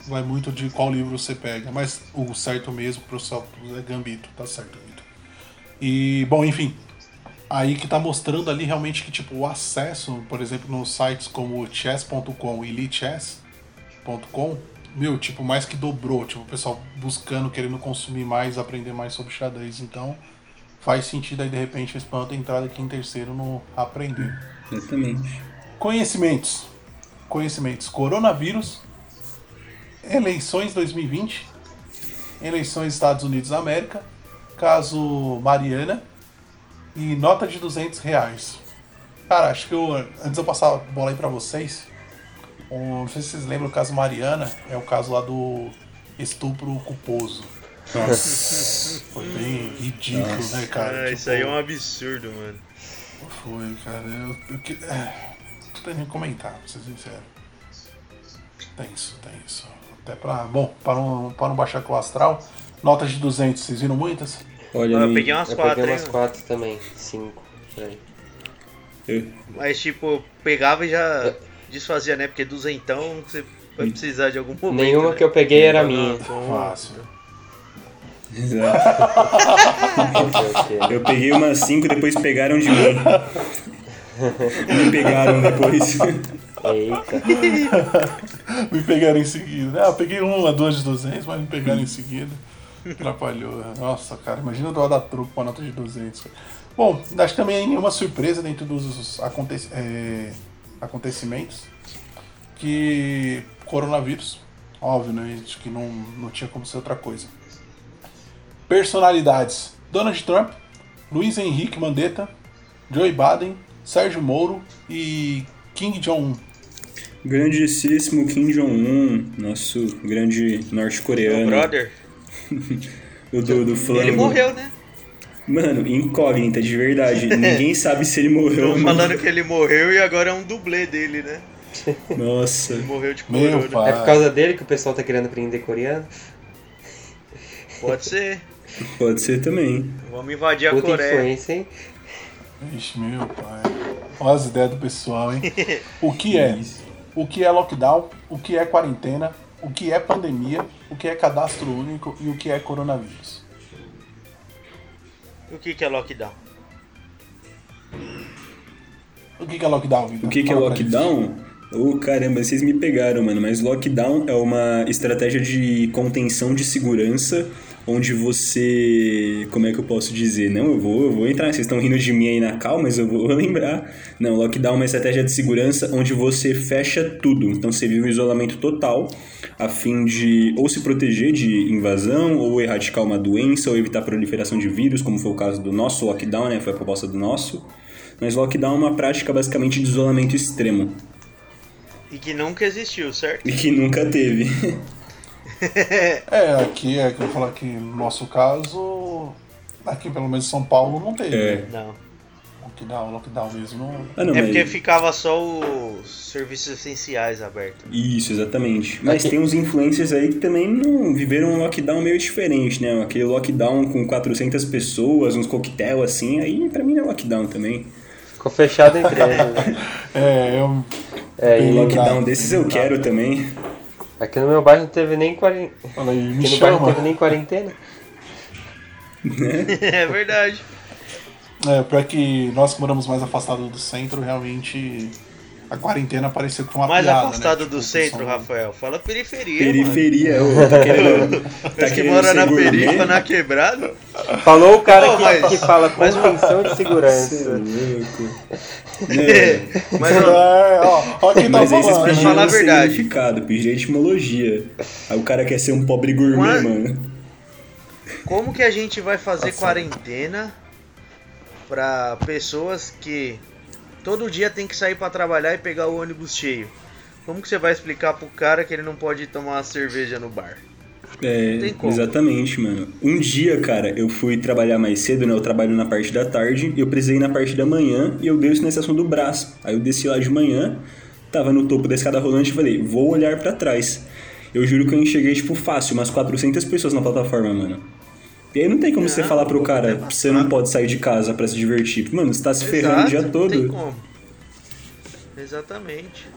Vai muito de qual livro você pega, mas o certo mesmo, professor, é Gambito, tá certo, Gambito. E, bom, enfim. Aí que tá mostrando ali realmente que, tipo, o acesso, por exemplo, nos sites como chess.com e lichess.com, meu, tipo, mais que dobrou. Tipo, o pessoal buscando, querendo consumir mais, aprender mais sobre xadrez. Então, faz sentido aí, de repente, o espanhol ter entrado aqui em terceiro no aprender. Exatamente. Conhecimentos. Conhecimentos. Coronavírus. Eleições 2020. Eleições Estados Unidos da América. Caso Mariana. E nota de 200 reais. Cara, acho que eu, antes eu passar a bola aí pra vocês. um, não sei se vocês lembram o caso Mariana. É o caso lá do estupro culposo. Nossa. Foi bem ridículo, Nossa. né, cara? Ah, isso aí é Tipo, um absurdo, mano. Foi, cara. Eu, eu, que- é, não tem nem comentar, pra ser sincero. Tenso, tenso. Até pra. Bom, para não, para não baixar com o astral. Notas de 200, vocês viram muitas? Olha Eu aí. peguei umas Eu quatro, peguei hein, umas quatro também. Cinco. por aí. Eu- Mas, tipo, pegava e já desfazia, né? Porque duzentão você vai precisar de algum momento. Nenhuma né? que eu peguei era Não, minha. então- Fácil. Exato. Eu peguei umas cinco, depois pegaram de mim. Me pegaram depois. Eita. Me pegaram em seguida. Ah, eu peguei uma, duas de 200, mas me pegaram em seguida. Atrapalhou. Nossa, cara, imagina o dó da truco com a nota de 200. Bom, acho que também nenhuma surpresa dentro dos aconte- é, acontecimentos. Que coronavírus, óbvio, né? Acho que não, não tinha como ser outra coisa. Personalidades: Donald Trump, Luiz Henrique Mandetta, Joe Biden, Sérgio Moro e Kim Jong-un. Grandíssimo Kim Jong-un, nosso grande Meu norte-coreano. brother, O do, do flango. ele morreu, né? Mano, incógnita, de verdade. Ninguém sabe se ele morreu ou Estão não. falando que ele morreu e agora é um dublê dele, né? Nossa. Ele morreu de corona. pai. É por causa dele que o pessoal tá querendo aprender coreano? Pode ser. Pode ser também. Vamos invadir a Puta Coreia. influência, hein? Ixi, meu pai. Olha as ideias do pessoal, hein? O que é? O que é lockdown? O que é quarentena? O que é pandemia? O que é cadastro único? E o que é coronavírus? O que, que é lockdown? O que que é lockdown, Vitor? O que, que é lockdown? Ô caramba, vocês me pegaram, mano. Mas lockdown é uma estratégia de contenção de segurança onde você. Como é que eu posso dizer? Não, eu vou, eu vou entrar. Vocês estão rindo de mim aí na cal, mas eu vou lembrar. Não, lockdown é uma estratégia de segurança onde você fecha tudo. Então você vive um isolamento total a fim de ou se proteger de invasão, ou erradicar uma doença, ou evitar a proliferação de vírus, como foi o caso do nosso lockdown, né? Foi a proposta do nosso. Mas lockdown é uma prática basicamente de isolamento extremo. E que nunca existiu, certo? E que nunca teve. É, aqui é que eu vou falar que no nosso caso, aqui pelo menos em São Paulo não teve. É. Não. Lockdown, lockdown mesmo. Não... Ah, não, É mas- porque ficava só os serviços essenciais abertos. Isso, exatamente. Mas tem uns influencers aí que também não viveram um lockdown meio diferente, né? Aquele lockdown com 400 pessoas, uns coquetel assim, aí pra mim não é lockdown também. Ficou fechado entre eles. né? É, eu. É, e lockdown desses eu quero também. Aqui no meu bairro não teve nem quarentena. Fala aí, me Aqui no bairro não teve nem quarentena. é verdade. É, pra que nós que moramos mais afastados do centro, realmente a quarentena pareceu com uma Mais piada, afastado né? do Tipo, centro, são- Rafael. Fala periferia, mano. Periferia, ô, tá querendo. Tá que mora na perifa, na quebrada. Falou o cara Pô, que, mas- que fala mas- convenção de é segurança. louco. Não, Mas, ó, É, ó, ó quem tá Mas vocês falando. Pediram falar a verdade. significado, pediram etimologia. Aí o cara quer ser um pobre gourmet, Mas- mano. como que a gente vai fazer Nossa. quarentena pra pessoas que todo dia tem que sair pra trabalhar e pegar o ônibus cheio? Como que você vai explicar pro cara que ele não pode tomar uma cerveja no bar? É, exatamente, mano. Um dia, cara, eu fui trabalhar mais cedo, né? Eu trabalho na parte da tarde, eu precisei ir na parte da manhã e eu desço na estação do braço. Aí eu desci lá de manhã, tava no topo da escada rolante e falei, vou olhar pra trás. Eu juro que eu enxerguei, tipo, fácil, umas 400 pessoas na plataforma, mano. E aí não tem como você Não, falar pro cara, você não pode sair de casa pra se divertir. Mano, você tá se ferrando o dia Exato, Não tem todo. como. Exatamente.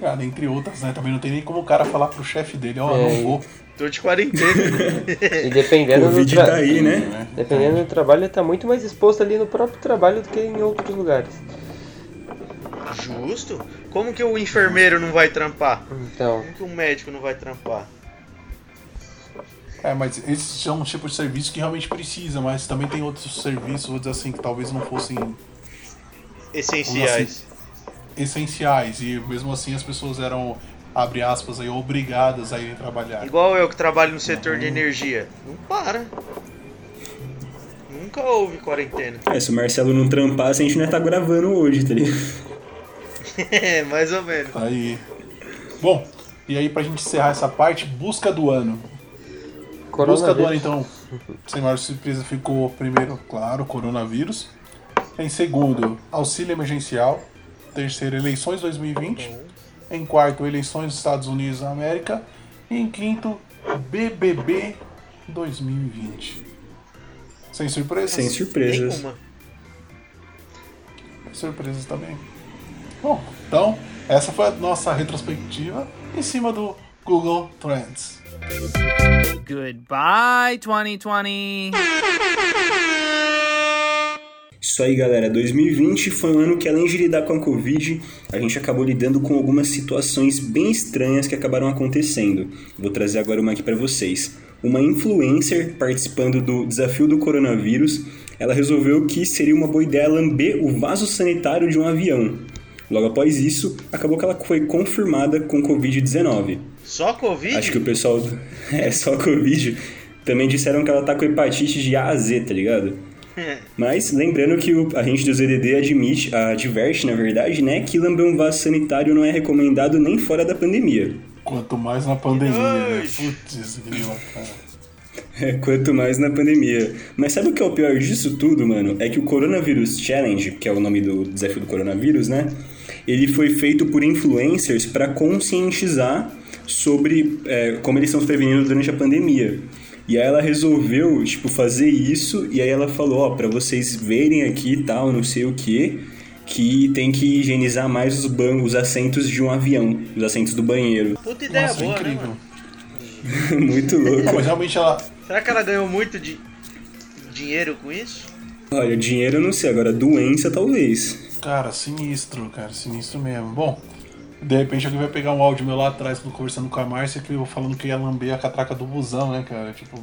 Cara, entre outras, né? Também não tem nem como o cara falar pro chefe dele, ó, É, não vou. Tô de quarentena. E dependendo do, Covid tra... tá aí, né? né? dependendo do trabalho, ele tá muito mais exposto ali no próprio trabalho do que em outros lugares. Justo? Como que o enfermeiro não vai trampar? Então, Como que o médico não vai trampar? É, mas esses são um tipo de serviço que realmente precisa, mas também tem outros serviços, vou dizer assim, que talvez não fossem Essenciais. essenciais e mesmo assim as pessoas eram, abre aspas, aí, obrigadas a irem trabalhar. Igual eu que trabalho no setor Uhum. de energia. Não para. Nunca houve quarentena. É, se o Marcelo não trampasse, a gente não ia estar gravando hoje, tá ligado? É, mais ou menos. Tá aí. Bom, e aí pra gente encerrar essa parte, busca do ano. Busca do ano, coronavírus. então, sem maior surpresa, ficou primeiro, claro, coronavírus. Em segundo, auxílio emergencial. Terceiro, eleições 2020. Em quarto, eleições dos Estados Unidos da América. E em quinto, BBB 2020. Sem surpresas? Sem surpresas. Nenhuma. Surpresas também. Bom, então, essa foi a nossa retrospectiva em cima do Google Trends. Goodbye, 2020. Isso aí, galera. 2020 foi um ano que, além de lidar com a Covid, a gente acabou lidando com algumas situações bem estranhas que acabaram acontecendo. Vou trazer agora uma aqui para vocês. Uma influencer participando do desafio do coronavírus, ela resolveu que seria uma boa ideia lamber o vaso sanitário de um avião. Logo após isso, acabou que ela foi confirmada com Covid-19. Só Covid? Acho que o pessoal. É só Covid. Também disseram que ela tá com hepatite de A a Z, tá ligado? Mas lembrando que o, a gente do ZDD admite, adverte, na verdade, né, que lamber um vaso sanitário não é recomendado nem fora da pandemia. Quanto mais na pandemia, né? Ai. Putz, grila, cara. É, Quanto mais na pandemia. Mas sabe o que é o pior disso tudo, mano? É que o Coronavirus Challenge, que é o nome do desafio do coronavírus, né? Ele foi feito por influencers para conscientizar sobre é, como eles estão se prevenindo durante a pandemia. E aí ela resolveu, tipo, fazer isso, e aí ela falou, ó, pra vocês verem aqui e tal, não sei o que, que tem que higienizar mais os bancos, os assentos de um avião, os assentos do banheiro. Puta ideia Nossa, boa, né, incrível. mano? Muito louco. Não, mas realmente ela. Será que ela ganhou muito de dinheiro com isso? Olha, dinheiro eu não sei, agora doença talvez. Cara, sinistro, cara, sinistro mesmo. Bom, de repente alguém vai pegar um áudio meu lá atrás, conversando com a Márcia, que eu falando que ia lamber a catraca do busão, né, cara? Tipo.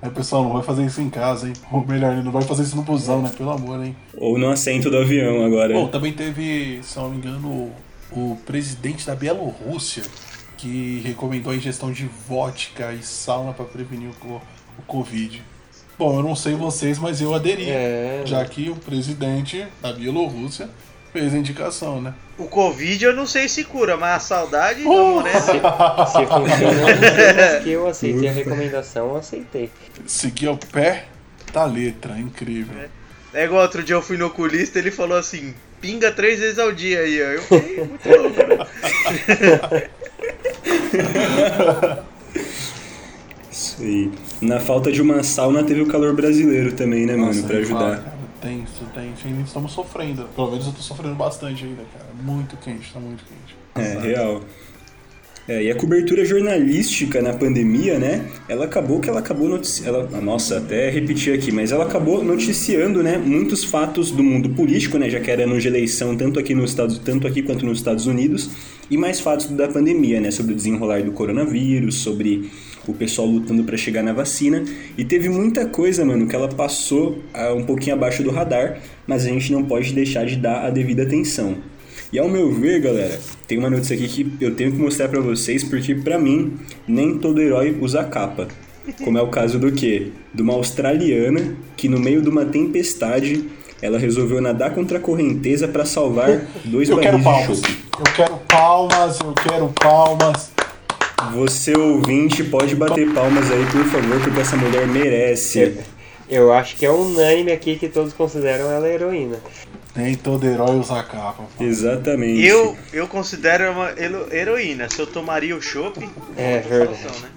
Aí, pessoal, não vai fazer isso em casa, hein? Ou melhor, não vai fazer isso no busão, né? Pelo amor, hein? Ou no assento do avião agora. Bom, também teve, se não me engano, o, o presidente da Bielorrússia que recomendou a ingestão de vodka e sauna para prevenir o, o Covid. Bom, eu não sei vocês, mas eu aderi. É. Já que o presidente da Bielorrússia fez a indicação, né? O Covid eu não sei se cura, mas a saudade Oh! da morena. Se funciona, não que eu aceitei a recomendação, eu aceitei. Seguir ao pé da letra, incrível. É igual outro dia eu fui no oculista ele falou assim, pinga três vezes ao dia aí, ó. Eu fiquei muito louco, né? Isso aí. Na falta de uma sauna teve o calor brasileiro também, né, mano? Nossa, Pra nem fala, ajudar. Tem, isso tem. Ainda estamos sofrendo. Pelo menos eu tô sofrendo bastante ainda, cara. Muito quente, tá muito quente. É, real. É, e a cobertura jornalística na pandemia, né? Ela acabou que ela acabou noticiando. Nossa, até repetir aqui, mas ela acabou noticiando, né? Muitos fatos do mundo político, né? Já que era ano de eleição, tanto aqui nos Estados, tanto aqui quanto nos Estados Unidos, e mais fatos da pandemia, né? Sobre o desenrolar do coronavírus, sobre o pessoal lutando para chegar na vacina. E teve muita coisa, mano, que ela passou ah, um pouquinho abaixo do radar, mas a gente não pode deixar de dar a devida atenção. E ao meu ver, galera, tem uma notícia aqui que eu tenho que mostrar pra vocês, porque pra mim, nem todo herói usa capa. Como é o caso do quê? De uma australiana que no meio de uma tempestade, ela resolveu nadar contra a correnteza pra salvar dois Eu barris de chope. Eu quero palmas, eu quero palmas. Você ouvinte pode bater palmas aí, por favor, porque essa mulher merece. Eu acho que é unânime aqui que todos consideram ela heroína. Nem todo herói usa capa. pô. Exatamente. Eu, eu considero uma hero- heroína. Se eu tomaria o chopp, É verdade. então, né?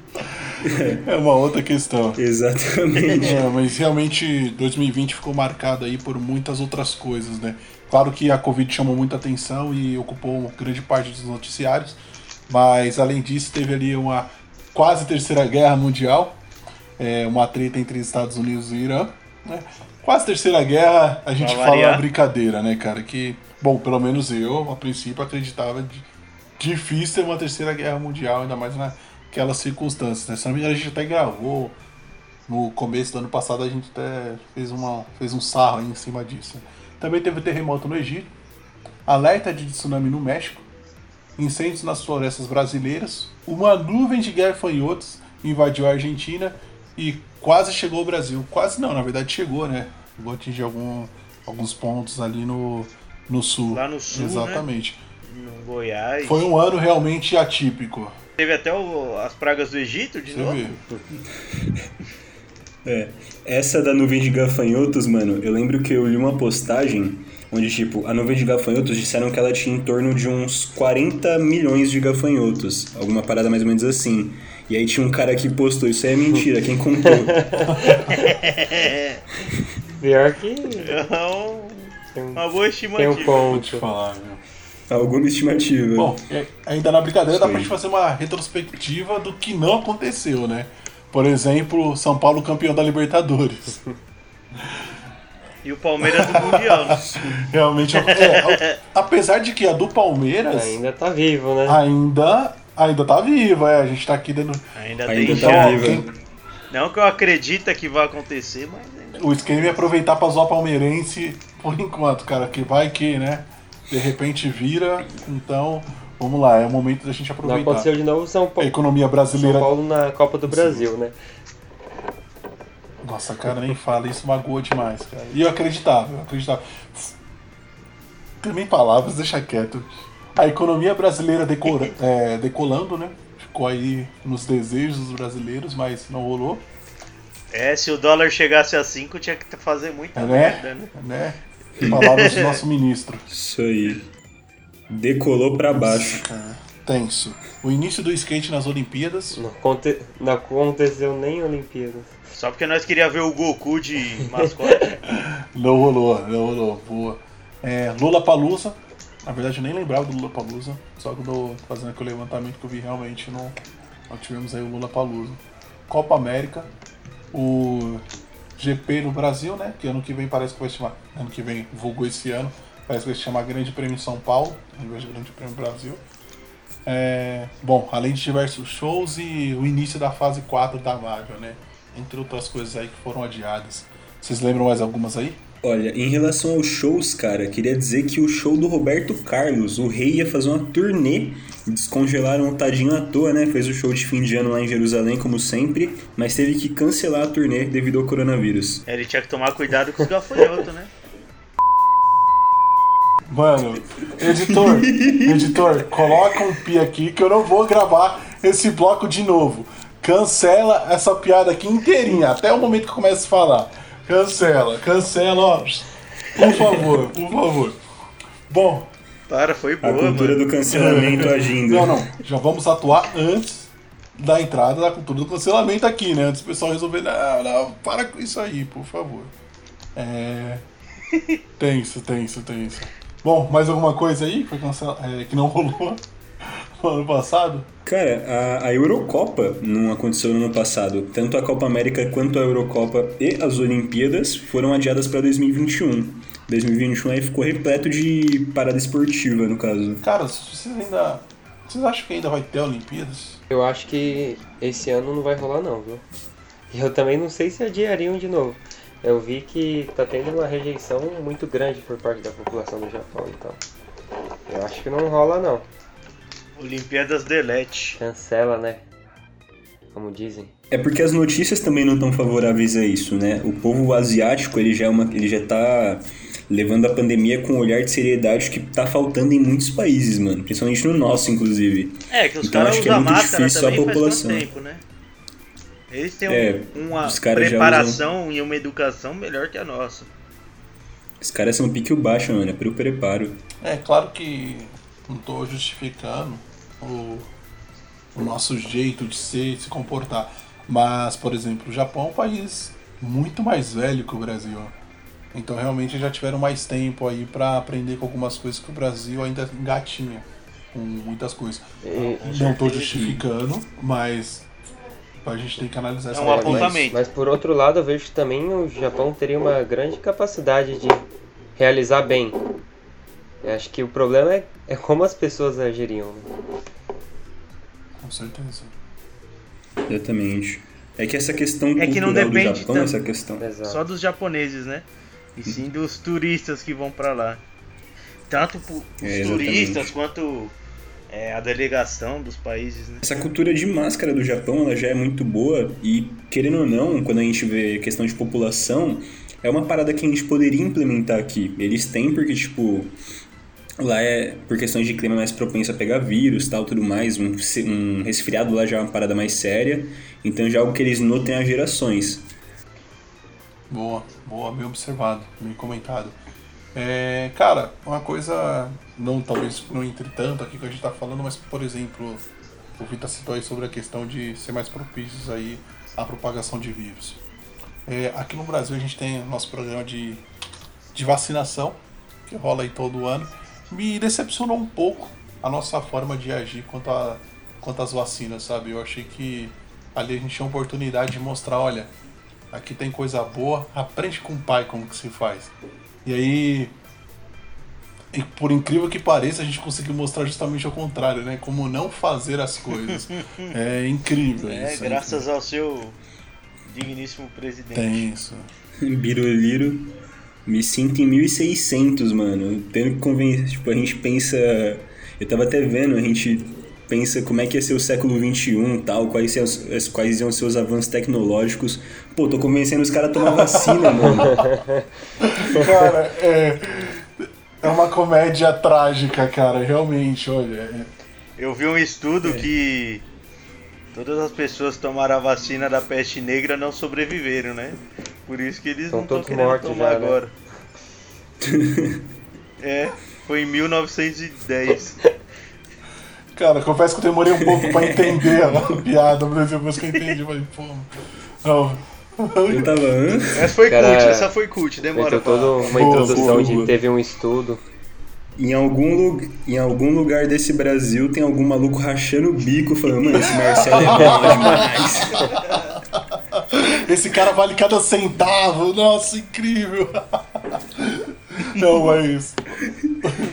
É uma outra questão. Exatamente. É, mas realmente 2020 ficou marcado aí por muitas outras coisas, né? Claro que a Covid chamou muita atenção e ocupou grande parte dos noticiários, mas além disso teve ali uma quase terceira guerra mundial, é, uma treta entre Estados Unidos e Irã, né? Quase terceira guerra, a gente Pra fala variar. brincadeira, né, cara? Que, bom, pelo menos eu, a princípio, acreditava de difícil ter uma terceira guerra mundial, ainda mais naquelas circunstâncias, né? Se não me engano, a gente até gravou no começo do ano passado a gente até fez, uma, fez um sarro aí em cima disso. Também teve terremoto no Egito, alerta de tsunami no México, incêndios nas florestas brasileiras, uma nuvem de gafanhotos invadiu a Argentina e quase chegou ao Brasil. Quase não, na verdade chegou, né? Chegou a atingir algum, alguns pontos ali no, no sul. Lá no sul, né? Exatamente. No Goiás. Foi um ano realmente atípico. Teve até o- as pragas do Egito de Você novo. É, essa da nuvem de gafanhotos, mano, eu lembro que eu li uma postagem onde, tipo, a nuvem de gafanhotos disseram que ela tinha em torno de uns 40 milhões de gafanhotos. Alguma parada mais ou menos assim. E aí tinha um cara que postou, isso aí é mentira, quem contou? Pior que tem um, uma boa tem estimativa. um Vou te ponto. falar, viu? Alguma estimativa. Bom, é- ainda na brincadeira dá Sim. pra gente fazer uma retrospectiva do que não aconteceu, né? Por exemplo, São Paulo campeão da Libertadores. E o Palmeiras do Mundial, né? Realmente, é, apesar de que a do Palmeiras Ainda tá vivo, né? ainda, ainda tá viva, é, a gente tá aqui dando. Ainda, Ainda tem tá quem- Não que eu acredite que vai acontecer, mas ainda. o esquema é aproveitar pra zoar palmeirense por enquanto, cara, que vai que, né? De repente vira, então vamos lá, é o momento da gente Não aproveitar. aconteceu de novo São A Paulo, economia São brasileira. Paulo na Copa do Brasil, né? Nossa, cara, nem fala, isso magoa demais, cara. E eu acreditava, eu acreditava. Também palavras, deixa quieto. A economia brasileira decora, é, decolando, né? Ficou aí nos desejos dos brasileiros, mas não rolou. É, se o dólar chegasse a 5, tinha que fazer muita É, merda, né? né? né? Palavras do nosso ministro. Isso aí. Decolou pra baixo. Cara, tenso. O início do skate nas Olimpíadas. Não, aconte... não aconteceu nem Olimpíadas. Só porque nós queríamos ver o Goku de mascote. Não rolou, não rolou. Boa. É, Lula Palusa. Na verdade, eu nem lembrava do Lula Palusa. Só que eu tô fazendo aquele levantamento que eu vi realmente não, não tivemos aí o Lula Palusa. Copa América. O GP no Brasil, né? Que ano que vem parece que vai se chamar. Ano que vem, vulgo esse ano. Parece que vai se chamar Grande Prêmio São Paulo, ao invés de Grande Prêmio Brasil. É, bom, além de diversos shows e o início da fase 4 da Marvel, né? Entre outras coisas aí que foram adiadas. Vocês lembram mais algumas aí? Olha, em relação aos shows, cara, queria dizer que o show do Roberto Carlos, o rei ia fazer uma turnê, descongelaram o tadinho à toa, né? Fez o show de fim de ano lá em Jerusalém, como sempre, mas teve que cancelar a turnê devido ao coronavírus. Ele tinha que tomar cuidado com os gafanhotos, né? Mano, editor, editor, coloca um pi aqui que eu não vou gravar esse bloco de novo. Cancela essa piada aqui inteirinha, até o momento que eu começo a falar. cancela, cancela, ó. Por favor, por favor. Bom, Para, foi A boa, cultura mano. do cancelamento agindo. não, não, já vamos atuar antes da entrada da cultura do cancelamento aqui, né? Antes do pessoal resolver, não, não, para com isso aí, por favor. É. Tenso, tenso, tenso. Bom, mais alguma coisa aí que, foi cancela... é, que não rolou no ano passado? Cara, a, a Eurocopa não aconteceu no ano passado. Tanto a Copa América quanto a Eurocopa e as Olimpíadas foram adiadas para 2021. 2021 aí ficou repleto de parada esportiva, no caso. Cara, vocês ainda. Vocês acham que ainda vai ter Olimpíadas? Eu acho que esse ano não vai rolar não, viu? E eu também não sei se adiariam de novo. Eu vi que tá tendo uma rejeição muito grande por parte da população do Japão, então. Eu acho que não rola não. Olimpíadas Delete. Cancela, né? Como dizem. É porque as notícias também não estão favoráveis a isso, né? O povo asiático, ele já, é uma, ele já tá levando a pandemia com um olhar de seriedade que tá faltando em muitos países, mano. Principalmente no nosso, inclusive. É, que os Então, caras acho que é usam muito máscara difícil a também faz população. tanto tempo, né? Eles têm um- É, uma caras já preparação e uma educação melhor que a nossa. Os caras são pique o baixo, mano. É pro preparo. É claro que não tô justificando o, o nosso jeito de ser e se comportar. Mas, por exemplo, o Japão é um país muito mais velho que o Brasil. Então realmente já tiveram mais tempo aí pra aprender com algumas coisas que o Brasil ainda engatinha com muitas coisas. E- Não tô justificando, mas a gente tem que analisar essa um parte. mas, apontamento. mas por outro lado, eu vejo que também o Japão teria uma grande capacidade de realizar bem. Eu acho que o problema é, é como as pessoas agiriam. Né? Com certeza. Exatamente. É que essa questão É que não cultural do depende Japão, tanto- essa questão. Exato. Só dos japoneses, né? E sim dos turistas que vão pra lá. Tanto po- os É, turistas quanto é, a delegação dos países, né? Essa cultura de máscara do Japão, ela já é muito boa e, querendo ou não, quando a gente vê questão de população, é uma parada que a gente poderia implementar aqui. Eles têm porque, tipo, lá é, por questões de clima, mais propenso a pegar vírus tal, tudo mais. Um, um resfriado lá já é uma parada mais séria. Então já é algo que eles notem há gerações. Boa, boa, bem observado, bem comentado. É, cara, uma coisa, não talvez não entre tanto aqui que a gente tá falando, mas por exemplo, o Vita citou aí sobre a questão de ser mais propícios aí à propagação de vírus. É, aqui no Brasil a gente tem nosso programa de, de vacinação, que rola aí todo ano. Me decepcionou um pouco a nossa forma de agir quanto, a, quanto às vacinas, sabe? Eu achei que ali a gente tinha a oportunidade de mostrar, olha, aqui tem coisa boa, aprende com o pai como que se faz. E aí, e por incrível que pareça, a gente conseguiu mostrar justamente o contrário, né? Como não fazer as coisas. É incrível É, isso. graças ao seu digníssimo presidente. Tem isso. Biruliro. Me sinto em 1600, mano. Tendo que convencer. Tipo, a gente pensa. Eu tava até vendo, a gente pensa como é que ia ser o século XXI tal, quais, iam, os- quais iam ser os avanços tecnológicos. Pô, tô convencendo os caras a tomar vacina, mano. Cara, é. É uma comédia trágica, cara, realmente, olha. é- Eu vi um estudo que todas as pessoas que tomaram a vacina da peste negra não sobreviveram, né? Por isso que eles Estão não estão todos querendo mortos tomar já, né? agora. é, foi em 1910. Cara, confesso que eu demorei um pouco pra entender a piada, mas depois que eu entendi, eu falei, pô. Não. Eu tava? Essa foi Cara, cult, essa foi cult, demora Então pra... toda uma Boa, introdução boa, de boa. teve um estudo. Em algum, lu- em algum lugar desse Brasil tem algum maluco rachando o bico falando, mano, esse Marcelo é bom demais. Esse cara vale cada centavo, nossa, incrível. Não, mas.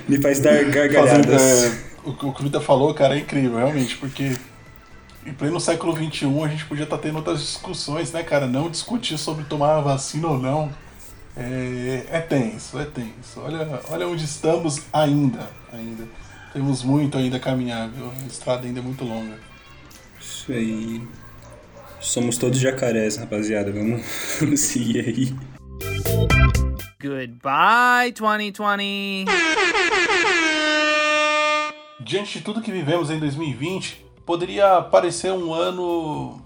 Me faz dar Fazendo, gargalhadas. é, o que o Vida falou, cara, é incrível, realmente, porque em pleno século XXI a gente podia estar tendo outras discussões, né, cara? Não discutir sobre tomar a vacina ou não. É, é tenso, é tenso. Olha, olha onde estamos ainda, ainda. Temos muito ainda a caminhar, viu? A estrada ainda é muito longa. Isso aí. Somos todos jacarés, rapaziada. Vamos, vamos seguir aí. Goodbye, 2020. Diante de tudo que vivemos em 2020, poderia parecer um ano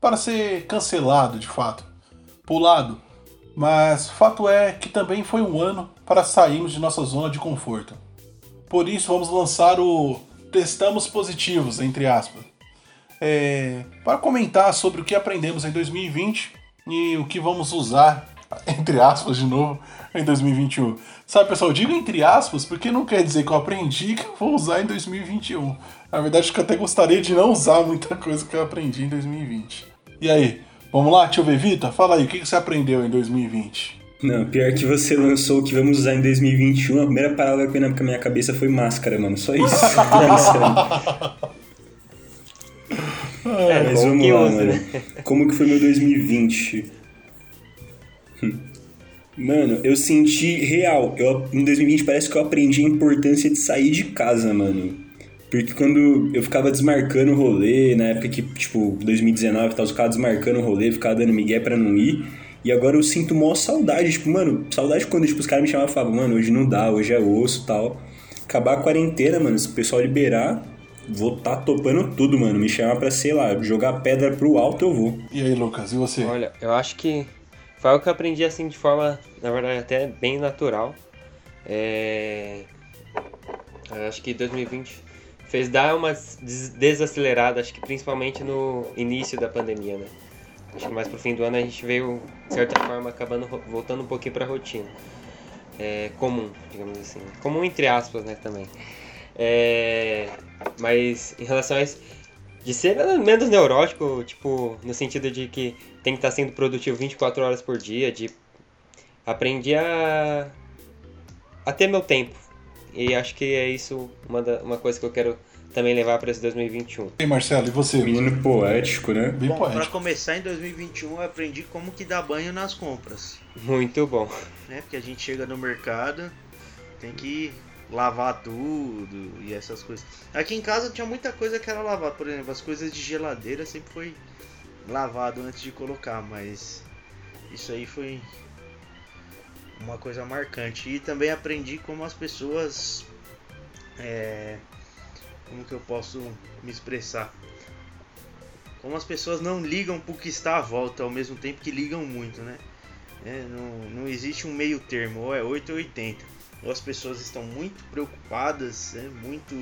para ser cancelado de fato, pulado. Mas fato é que também foi um ano para sairmos de nossa zona de conforto. Por isso vamos lançar o Testamos Positivos, entre aspas. É, para comentar sobre o que aprendemos em 2020 e o que vamos usar, entre aspas de novo, em 2021. Sabe, pessoal, eu digo entre aspas porque não quer dizer que eu aprendi que eu vou usar em 2021. Na verdade, acho que eu até gostaria de não usar muita coisa que eu aprendi em 2020. E aí, vamos lá, tio Vevita? Fala aí, o que você aprendeu em 2020? Não, pior que você lançou o que vamos usar em 2021, a primeira palavra que veio na minha cabeça foi máscara, mano. Só isso. é, mas vamos lá, mano. Né? Como que foi meu 2020? Hum. Mano, eu senti real. Eu, em 2020 parece que eu aprendi a importância de sair de casa, mano. Porque quando eu ficava desmarcando o rolê, na época que, tipo, 2019 tal, eu ficava desmarcando o rolê, ficava dando migué pra não ir. E agora eu sinto maior saudade, tipo, mano, saudade quando tipo, os caras me chamavam e falavam, mano, hoje não dá, hoje é osso tal. Acabar a quarentena, mano, se o pessoal liberar, vou tá topando tudo, mano. Me chamar pra, sei lá, jogar pedra pro alto, eu vou. E aí, Lucas, e você? Olha, eu acho que foi algo que eu aprendi assim de forma, na verdade, até bem natural. É... Eu acho que 2020 fez dar uma desacelerada, acho que principalmente no início da pandemia, né? Acho que mais pro fim do ano a gente veio, de certa forma, acabando voltando um pouquinho pra rotina. É, comum, digamos assim. Comum entre aspas, né, também. É, mas em relação a isso, de ser menos neurótico, tipo, no sentido de que tem que estar sendo produtivo 24 horas por dia, de aprendi a, a ter meu tempo, e acho que é isso uma, da, uma coisa que eu quero também levar para esse 2021. E Marcelo, e você? Menino poético, né? Bem bom, poético. Para começar em 2021 eu aprendi como que dá banho nas compras. Muito bom. Né? Porque a gente chega no mercado, tem que lavar tudo e essas coisas. Aqui em casa tinha muita coisa que era lavar, por exemplo, as coisas de geladeira sempre foi lavado antes de colocar, mas isso aí foi uma coisa marcante. E também aprendi como as pessoas. É, como que eu posso me expressar? Como as pessoas não ligam pro que está à volta ao mesmo tempo que ligam muito, né? É, não, não existe um meio termo, ou é 8 ou 80. Ou as pessoas estão muito preocupadas, é, muito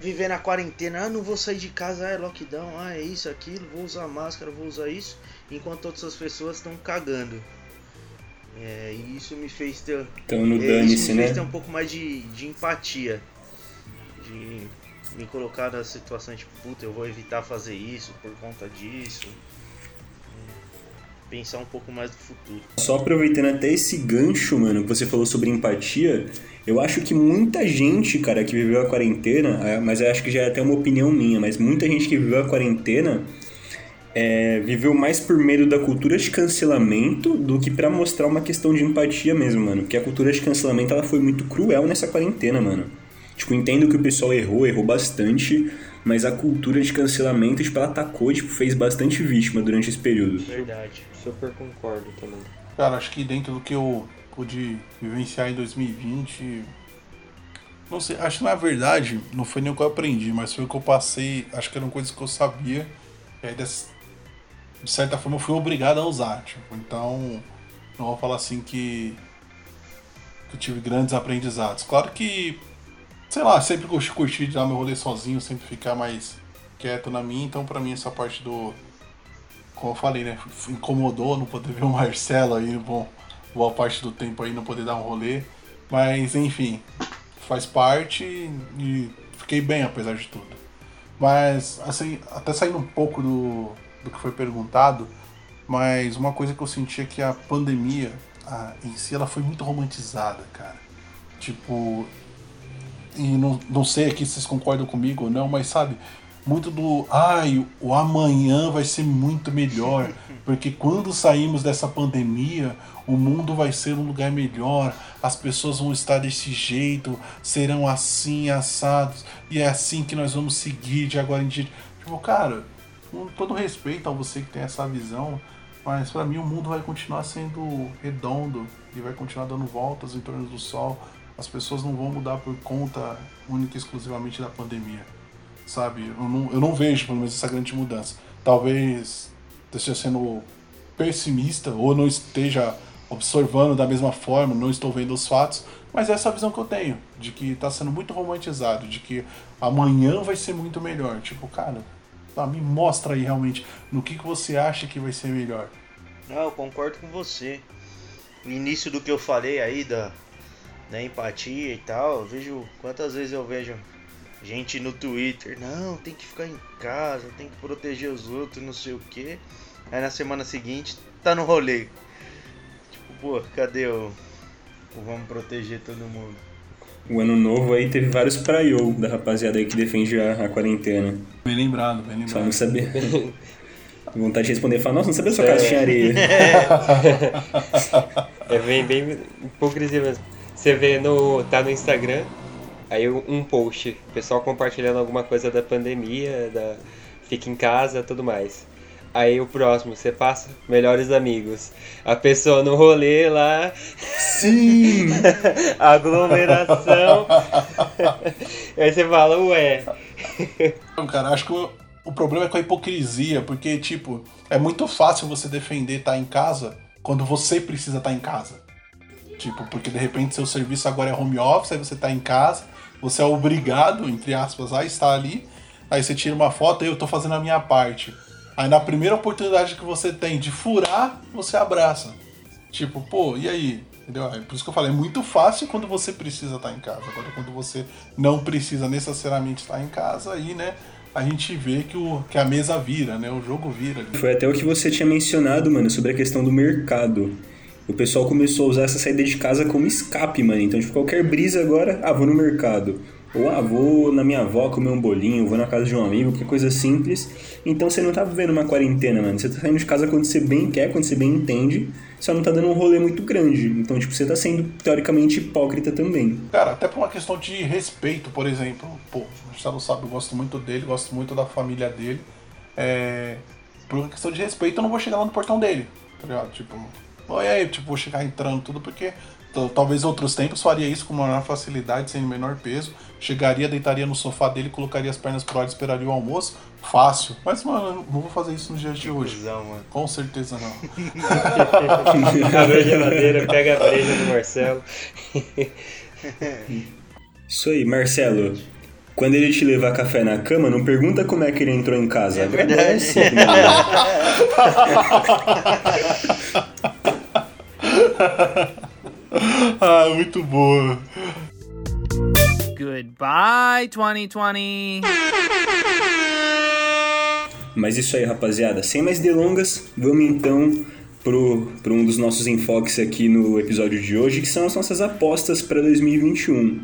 vivendo a quarentena, ah, não vou sair de casa, ah, é lockdown, ah, é isso, aquilo, vou usar máscara, vou usar isso, enquanto outras pessoas estão cagando. É, e isso me fez ter. Então no é, isso me fez né? ter um pouco mais de, de empatia. De me colocar na situação tipo, puta, eu vou evitar fazer isso por conta disso. Pensar um pouco mais do futuro. Só aproveitando até esse gancho, mano, que você falou sobre empatia, eu acho que muita gente, cara, que viveu a quarentena, é, mas eu acho que já é até uma opinião minha, mas muita gente que viveu a quarentena é, viveu mais por medo da cultura de cancelamento do que para mostrar uma questão de empatia mesmo, mano. Porque a cultura de cancelamento ela foi muito cruel nessa quarentena, mano. Tipo, entendo que o pessoal errou, errou bastante, mas a cultura de cancelamento, tipo, ela atacou, tipo, fez bastante vítima durante esse período. Verdade, super concordo também. Cara, acho que dentro do que eu pude vivenciar em 2020, não sei, acho que na verdade não foi nem o que eu aprendi, mas foi o que eu passei, acho que eram coisas que eu sabia, e aí de certa forma eu fui obrigado a usar. Tipo, então, não vou falar assim que, que eu tive grandes aprendizados. Claro que, sei lá, sempre curti, curti dar meu rolê sozinho, sempre ficar mais quieto na minha, então pra mim essa parte do. Como eu falei, né? Incomodou não poder ver o Marcelo aí, bom, boa parte do tempo aí não poder dar um rolê. Mas enfim, faz parte e fiquei bem apesar de tudo. Mas, assim, até saindo um pouco do, do que foi perguntado, mas uma coisa que eu senti é que a pandemia a, em si ela foi muito romantizada, cara. Tipo, e não, não sei aqui se vocês concordam comigo ou não, mas sabe, muito do ai, o amanhã vai ser muito melhor, porque quando sairmos dessa pandemia, o mundo vai ser um lugar melhor, as pessoas vão estar desse jeito, serão assim assados, e é assim que nós vamos seguir de agora em diante. Tipo, cara, com todo respeito a você que tem essa visão, mas para mim o mundo vai continuar sendo redondo e vai continuar dando voltas em torno do sol. As pessoas não vão mudar por conta única e exclusivamente da pandemia, sabe? Eu não, eu não vejo, pelo menos, essa grande mudança. Talvez esteja sendo pessimista ou não esteja observando da mesma forma, não estou vendo os fatos, mas essa é a visão que eu tenho, de que está sendo muito romantizado, de que amanhã vai ser muito melhor. Tipo, cara, tá, me mostra aí realmente no que, que você acha que vai ser melhor. Não, eu concordo com você. O início do que eu falei aí da, da empatia e tal, eu vejo quantas vezes eu vejo gente no Twitter, não, tem que ficar em casa, tem que proteger os outros, não sei o que. Aí na semana seguinte tá no rolê. Tipo, pô, cadê o, o vamos proteger todo mundo? O ano novo aí teve vários praiô da rapaziada aí que defende a, a quarentena. Bem lembrado, bem lembrado. Só não sabia. Vontade de responder e falar, nossa, não sabia sua casa É. tinha areia. É bem, bem hipocrisia mesmo. Você vê no. tá no Instagram, aí um post, o pessoal compartilhando alguma coisa da pandemia, da. Fica em casa tudo mais. Aí o próximo, você passa melhores amigos. A pessoa no rolê lá, Sim! aglomeração. aí você fala, ué. Não, cara, acho que o, o problema é com a hipocrisia, porque, tipo, é muito fácil você defender estar em casa quando você precisa estar em casa. Tipo, porque de repente seu serviço agora é home office, aí você tá em casa, você é obrigado, entre aspas, a estar ali, aí você tira uma foto e eu tô fazendo a minha parte. Aí na primeira oportunidade que você tem de furar, você abraça. Tipo, pô, e aí? Entendeu? Por isso que eu falei, é muito fácil quando você precisa estar em casa. Agora, quando você não precisa necessariamente estar em casa, aí, né, a gente vê que, o, que a mesa vira, né? O jogo vira. Foi até o que você tinha mencionado, mano, sobre a questão do mercado. O pessoal começou a usar essa saída de casa como escape, mano. Então, tipo, qualquer brisa agora, ah, vou no mercado. Ou, ah, vou na minha avó comer um bolinho, vou na casa de um amigo, qualquer coisa simples. Então, você não tá vivendo uma quarentena, mano. Você tá saindo de casa quando você bem quer, quando você bem entende. Só não tá dando um rolê muito grande. Então, tipo, você tá sendo, teoricamente, hipócrita também. Cara, até por uma questão de respeito, por exemplo. Pô, o Marcelo sabe, eu gosto muito dele, gosto muito da família dele. É, por uma questão de respeito, eu não vou chegar lá no portão dele, tá ligado? Tipo, oi aí, tipo, vou chegar entrando tudo, porque talvez outros tempos faria isso com maior facilidade, sem menor peso. Chegaria, deitaria no sofá dele, colocaria as pernas pro ar e esperaria o almoço. Fácil. Mas, mano, eu não vou fazer isso nos dias de hoje. Cusão, mano. Com certeza não. Abre a geladeira, pega a breja do Marcelo. Isso aí, Marcelo. Quando ele te levar café na cama, não pergunta como é que ele entrou em casa. É verdade. Agradece, mano. ah, muito boa. Goodbye, 2020. Mas isso aí, rapaziada. Sem mais delongas, vamos então pro, pro um dos nossos enfoques aqui no episódio de hoje, que são as nossas apostas para 2021.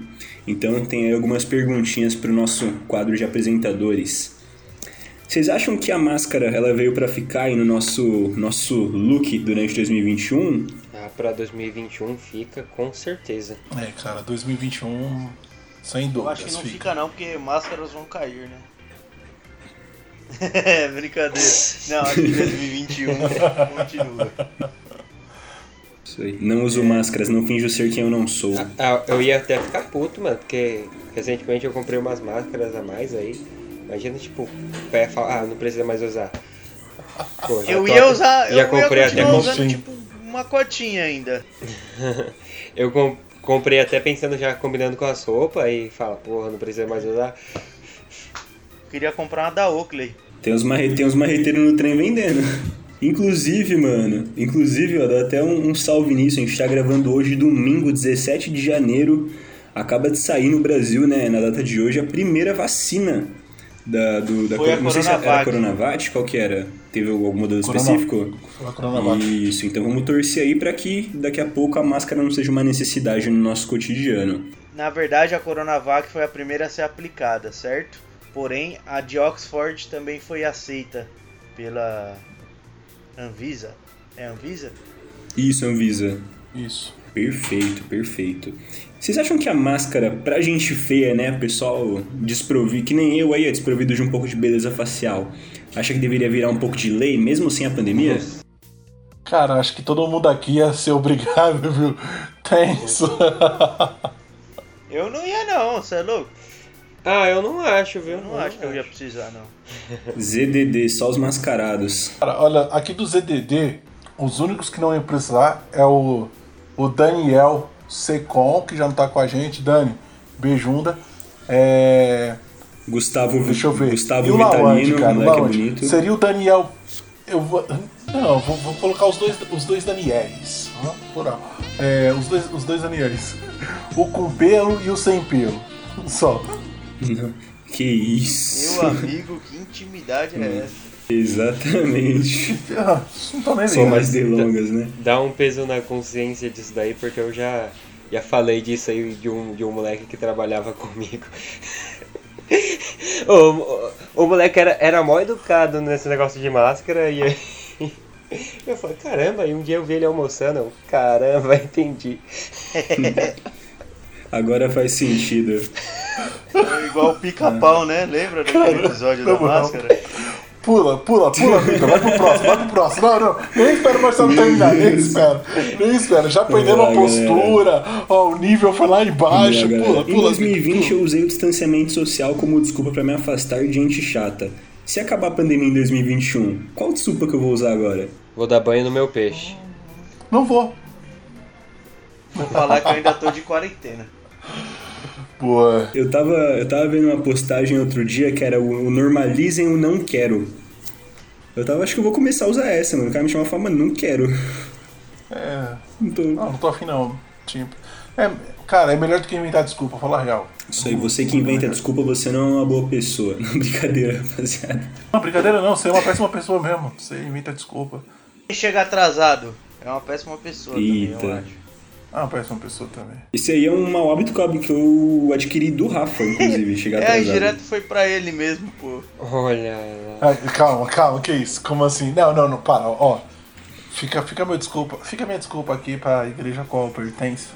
Então tem aí algumas perguntinhas pro nosso quadro de apresentadores. Vocês acham que a máscara ela veio para ficar aí no nosso, nosso look durante 2021? Pra 2021 fica, com certeza. É, cara, 2021, sem Eu dúvidas. acho que não fica não, porque máscaras vão cair, né? É, brincadeira. Não, acho que 2021 continua. Isso aí. Não uso máscaras, não finjo ser quem eu não sou. Ah, eu ia até ficar puto, mano, porque recentemente eu comprei umas máscaras a mais aí. Imagina, tipo, o pé fala, ah, não precisa mais usar. Pô, Eu ia usar, eu já ia comprei até com usando tipo uma cotinha ainda. Eu com- comprei até pensando já combinando com as roupas e fala, porra, não precisa mais usar. Queria comprar uma da Oakley. Tem uns, marre... tem uns marreteiros no trem vendendo. Inclusive, mano, inclusive, ó, dá até um, um salve nisso. A gente tá gravando hoje, domingo, 17 de janeiro. Acaba de sair no Brasil, né, na data de hoje, a primeira vacina da, do, da Foi a Não sei se era a Coronavac. Qual que era? Teve algum modelo Corona- específico? Foi a Coronavac. Isso, então vamos torcer aí pra que daqui a pouco a máscara não seja uma necessidade no nosso cotidiano. Na verdade, a Coronavac foi a primeira a ser aplicada, certo? Porém, a de Oxford também foi aceita pela Anvisa. É Anvisa? Isso, Anvisa. Isso. Perfeito, perfeito. Vocês acham que a máscara, pra gente feia, né, pessoal desprovido, que nem eu aí, é desprovido de um pouco de beleza facial, acha que deveria virar um pouco de lei, mesmo sem a pandemia? Cara, acho que todo mundo aqui ia ser obrigado, viu? Tenso. Eu não ia não, você é louco? Ah, eu não acho, viu? Eu não acho que eu ia precisar não. ZDD, só os mascarados. Cara, olha, aqui do ZDD, os únicos que não iam precisar é o, o Daniel Secon, que já não tá com a gente. Dani, beijunda. É, Gustavo, deixa eu ver. Gustavo e o Vitalino, cara, o moleque Lawande. bonito. Seria o Daniel. Eu vou. Não, vou, vou colocar os dois, os dois? Plural. É, os, dois, os dois Danielis. O com pelo e o sem pelo. Só. Que isso. Meu amigo, que intimidade é essa? Exatamente. Ah, Não tô nem Só mais delongas, né? Dá um peso na consciência disso daí, porque eu já, já falei disso aí de um, de um moleque que trabalhava comigo. o, o, o moleque era, era mó educado nesse negócio de máscara e aí. Eu falei, caramba, e um dia eu vi ele almoçando, eu, caramba, entendi. Agora faz sentido. É igual o pica-pau, né? Lembra daquele episódio da não. Pula, pula, pula, Vitor. Vai pro próximo, vai pro próximo. Não, não. Nem espera o Marcelo terminar, nem espera. Nem espera. Já perdendo a postura, ó, o nível foi lá embaixo. Galera, Pula, em pula. 2020 eu usei o distanciamento social como desculpa pra me afastar de gente chata. Se acabar a pandemia em 2021, qual desculpa que eu vou usar agora? Vou dar banho no meu peixe. Não vou. Vou falar que eu ainda tô de quarentena. Boa. Eu tava, eu tava vendo uma postagem outro dia que era o, normalizem o não quero. Eu tava, acho que eu vou começar a usar essa, mano. O cara me chama e fala, mano, não quero. É. Não tô... Não, não tô afim não. Tipo. É, cara, é melhor do que inventar desculpa, falar real. Isso aí, você que inventa desculpa, você não é uma boa pessoa. Não, brincadeira, rapaziada. Não, brincadeira não, você é uma péssima pessoa mesmo. Você inventa desculpa. Quem chega atrasado é uma péssima pessoa também, Eita. eu acho. Ah, uma péssima pessoa também. Esse aí é um mau hábito que eu- adquiri do Rafa, inclusive, chegar É, atrasado. direto foi pra ele mesmo, pô. Olha. Ai, calma, calma, que isso? Como assim? Não, não, não, para, ó. Fica, fica meu desculpa, fica minha desculpa aqui pra igreja a qual eu pertenço.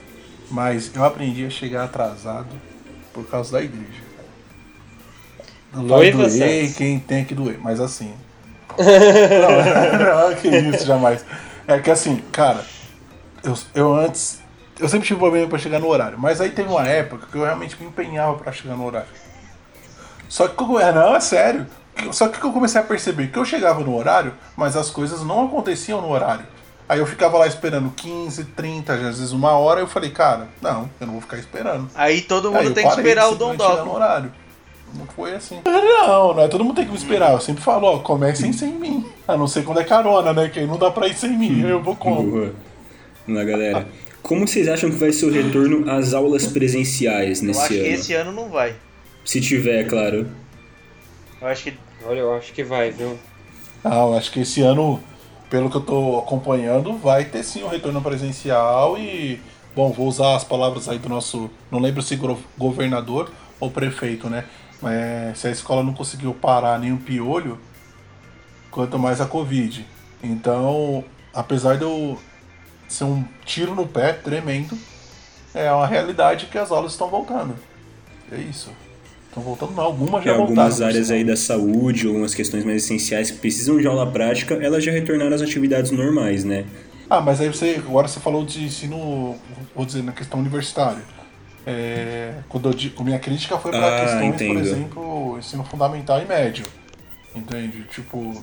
Mas eu aprendi a chegar atrasado por causa da igreja. Vai Noiva, doer quem tem que doer, mas assim. não, não, que isso, jamais. É que assim, cara, eu, eu antes. Eu sempre tive problema pra chegar no horário, mas aí teve uma época que eu realmente me empenhava pra chegar no horário. Só que eu, é, não, é sério. Só que eu comecei a perceber que eu chegava no horário, mas as coisas não aconteciam no horário. Aí eu ficava lá esperando 15, 30, às vezes uma hora, eu falei, cara, não, eu não vou ficar esperando. Aí todo Aí mundo eu tem que esperar o Dom no horário. Não foi assim. Não, não é todo mundo tem que me esperar. Eu sempre falo, ó, comecem sem mim. A não ser quando é carona, né? Que aí não dá pra ir sem mim. Eu vou como? Boa. Lá, galera. Como vocês acham que vai ser o retorno às aulas presenciais Eu nesse acho que ano? esse ano não vai. Se tiver, claro. Eu acho que Olha, eu acho que vai, viu? Não, acho que esse ano, pelo que eu tô acompanhando, vai ter sim um retorno presencial e. Bom, vou usar as palavras aí do nosso. Não lembro se governador ou prefeito, né? Mas se a escola não conseguiu parar nenhum piolho, quanto mais a Covid. Então, apesar de eu ser um tiro no pé tremendo, é uma realidade que as aulas estão voltando. É isso. Estão voltando, não. Algumas já algumas voltaram. áreas por aí da saúde, algumas questões mais essenciais que precisam de aula prática, elas já retornaram às atividades normais, né? Ah, mas aí você. Agora você falou de ensino. Vou dizer, na questão universitária. É, quando eu minha crítica foi para Ah, questões, entendo. por exemplo, ensino fundamental e médio. Entende? Tipo,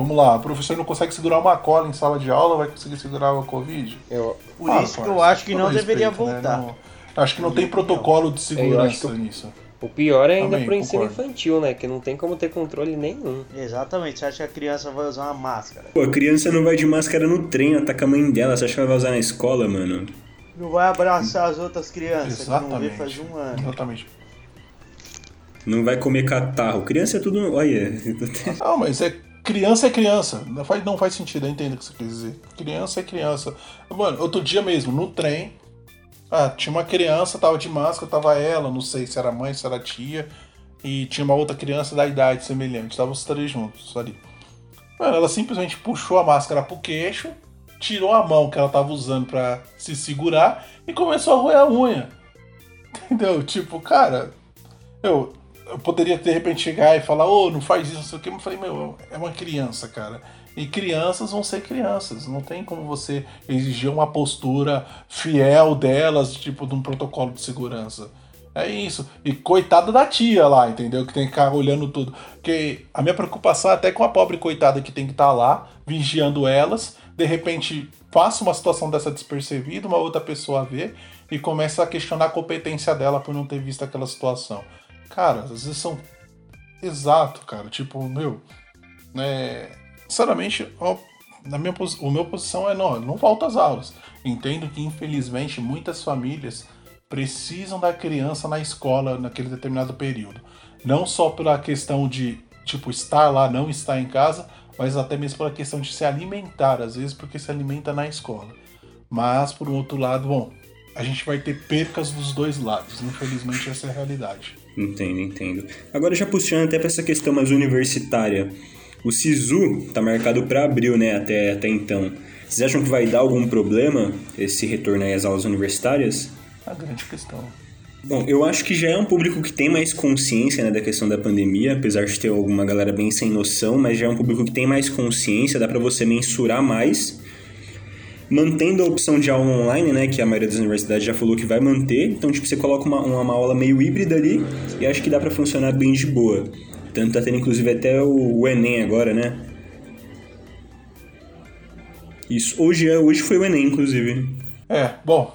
vamos lá, o professor não consegue segurar uma cola em sala de aula, vai conseguir segurar a Covid? Eu, por Ah, isso que eu acho que não todo deveria respeito, né? voltar. Não- acho que não tem protocolo de segurança nisso. o pior é ainda Também, pro ensino concordo. infantil, né? Que não tem como ter controle nenhum. Exatamente, você acha que a criança vai usar uma máscara? Pô, a criança não vai de máscara no trem, ataca a mãe dela, você acha que ela vai usar na escola, mano? Não vai abraçar as outras crianças que não vê Exatamente. faz um ano. Exatamente. Não vai comer catarro. Criança é tudo. Olha. Não, mas é criança é criança. Não faz, não faz sentido, eu entendo o que você quer dizer. Criança é criança. Mano, outro dia mesmo, no trem, ah, tinha uma criança, tava de máscara, tava ela, não sei se era mãe, se era tia, e tinha uma outra criança da idade semelhante, estavam os três juntos ali. Mano, ela simplesmente puxou a máscara pro queixo, tirou a mão que ela tava usando pra se segurar e começou a roer a unha. Entendeu? Tipo, cara, eu, eu poderia de repente chegar e falar, ô, não faz isso, não sei o que, mas eu falei, meu, é uma criança, cara. E crianças vão ser crianças, não tem como você exigir uma postura fiel delas, tipo, de um protocolo de segurança. É isso. E coitada da tia lá, entendeu? Que tem que ficar olhando tudo. Porque a minha preocupação é até com a pobre coitada que tem que estar lá, vigiando elas. de repente passa uma situação dessa despercebida, uma outra pessoa vê e começa a questionar a competência dela por não ter visto aquela situação. Cara, às vezes são. Exato, cara. Tipo, meu. Né, sinceramente, ó, na minha, o meu posição é não, não falta às aulas. Entendo que, infelizmente, muitas famílias precisam da criança na escola naquele determinado período. Não só pela questão de, tipo, estar lá, não estar em casa, mas até mesmo pela questão de se alimentar, às vezes porque se alimenta na escola. Mas, por outro lado, bom, a gente vai ter percas dos dois lados. Infelizmente, essa é a realidade. Entendo, entendo. Agora, já puxando até para essa questão mais universitária, o SISU tá marcado para abril, né, até, até então. Vocês acham que vai dar algum problema esse retorno às aulas universitárias? A grande questão. Bom, eu acho que já é um público que tem mais consciência né, da questão da pandemia, apesar de ter alguma galera bem sem noção, mas já é um público que tem mais consciência, dá para você mensurar mais. Mantendo a opção de aula online, né, que a maioria das universidades já falou que vai manter, então tipo, você coloca uma, uma aula meio híbrida ali e acho que dá para funcionar bem de boa. Tanto tá tendo inclusive até o, o Enem agora, né? Isso, hoje, é, hoje foi o Enem, inclusive. É, bom,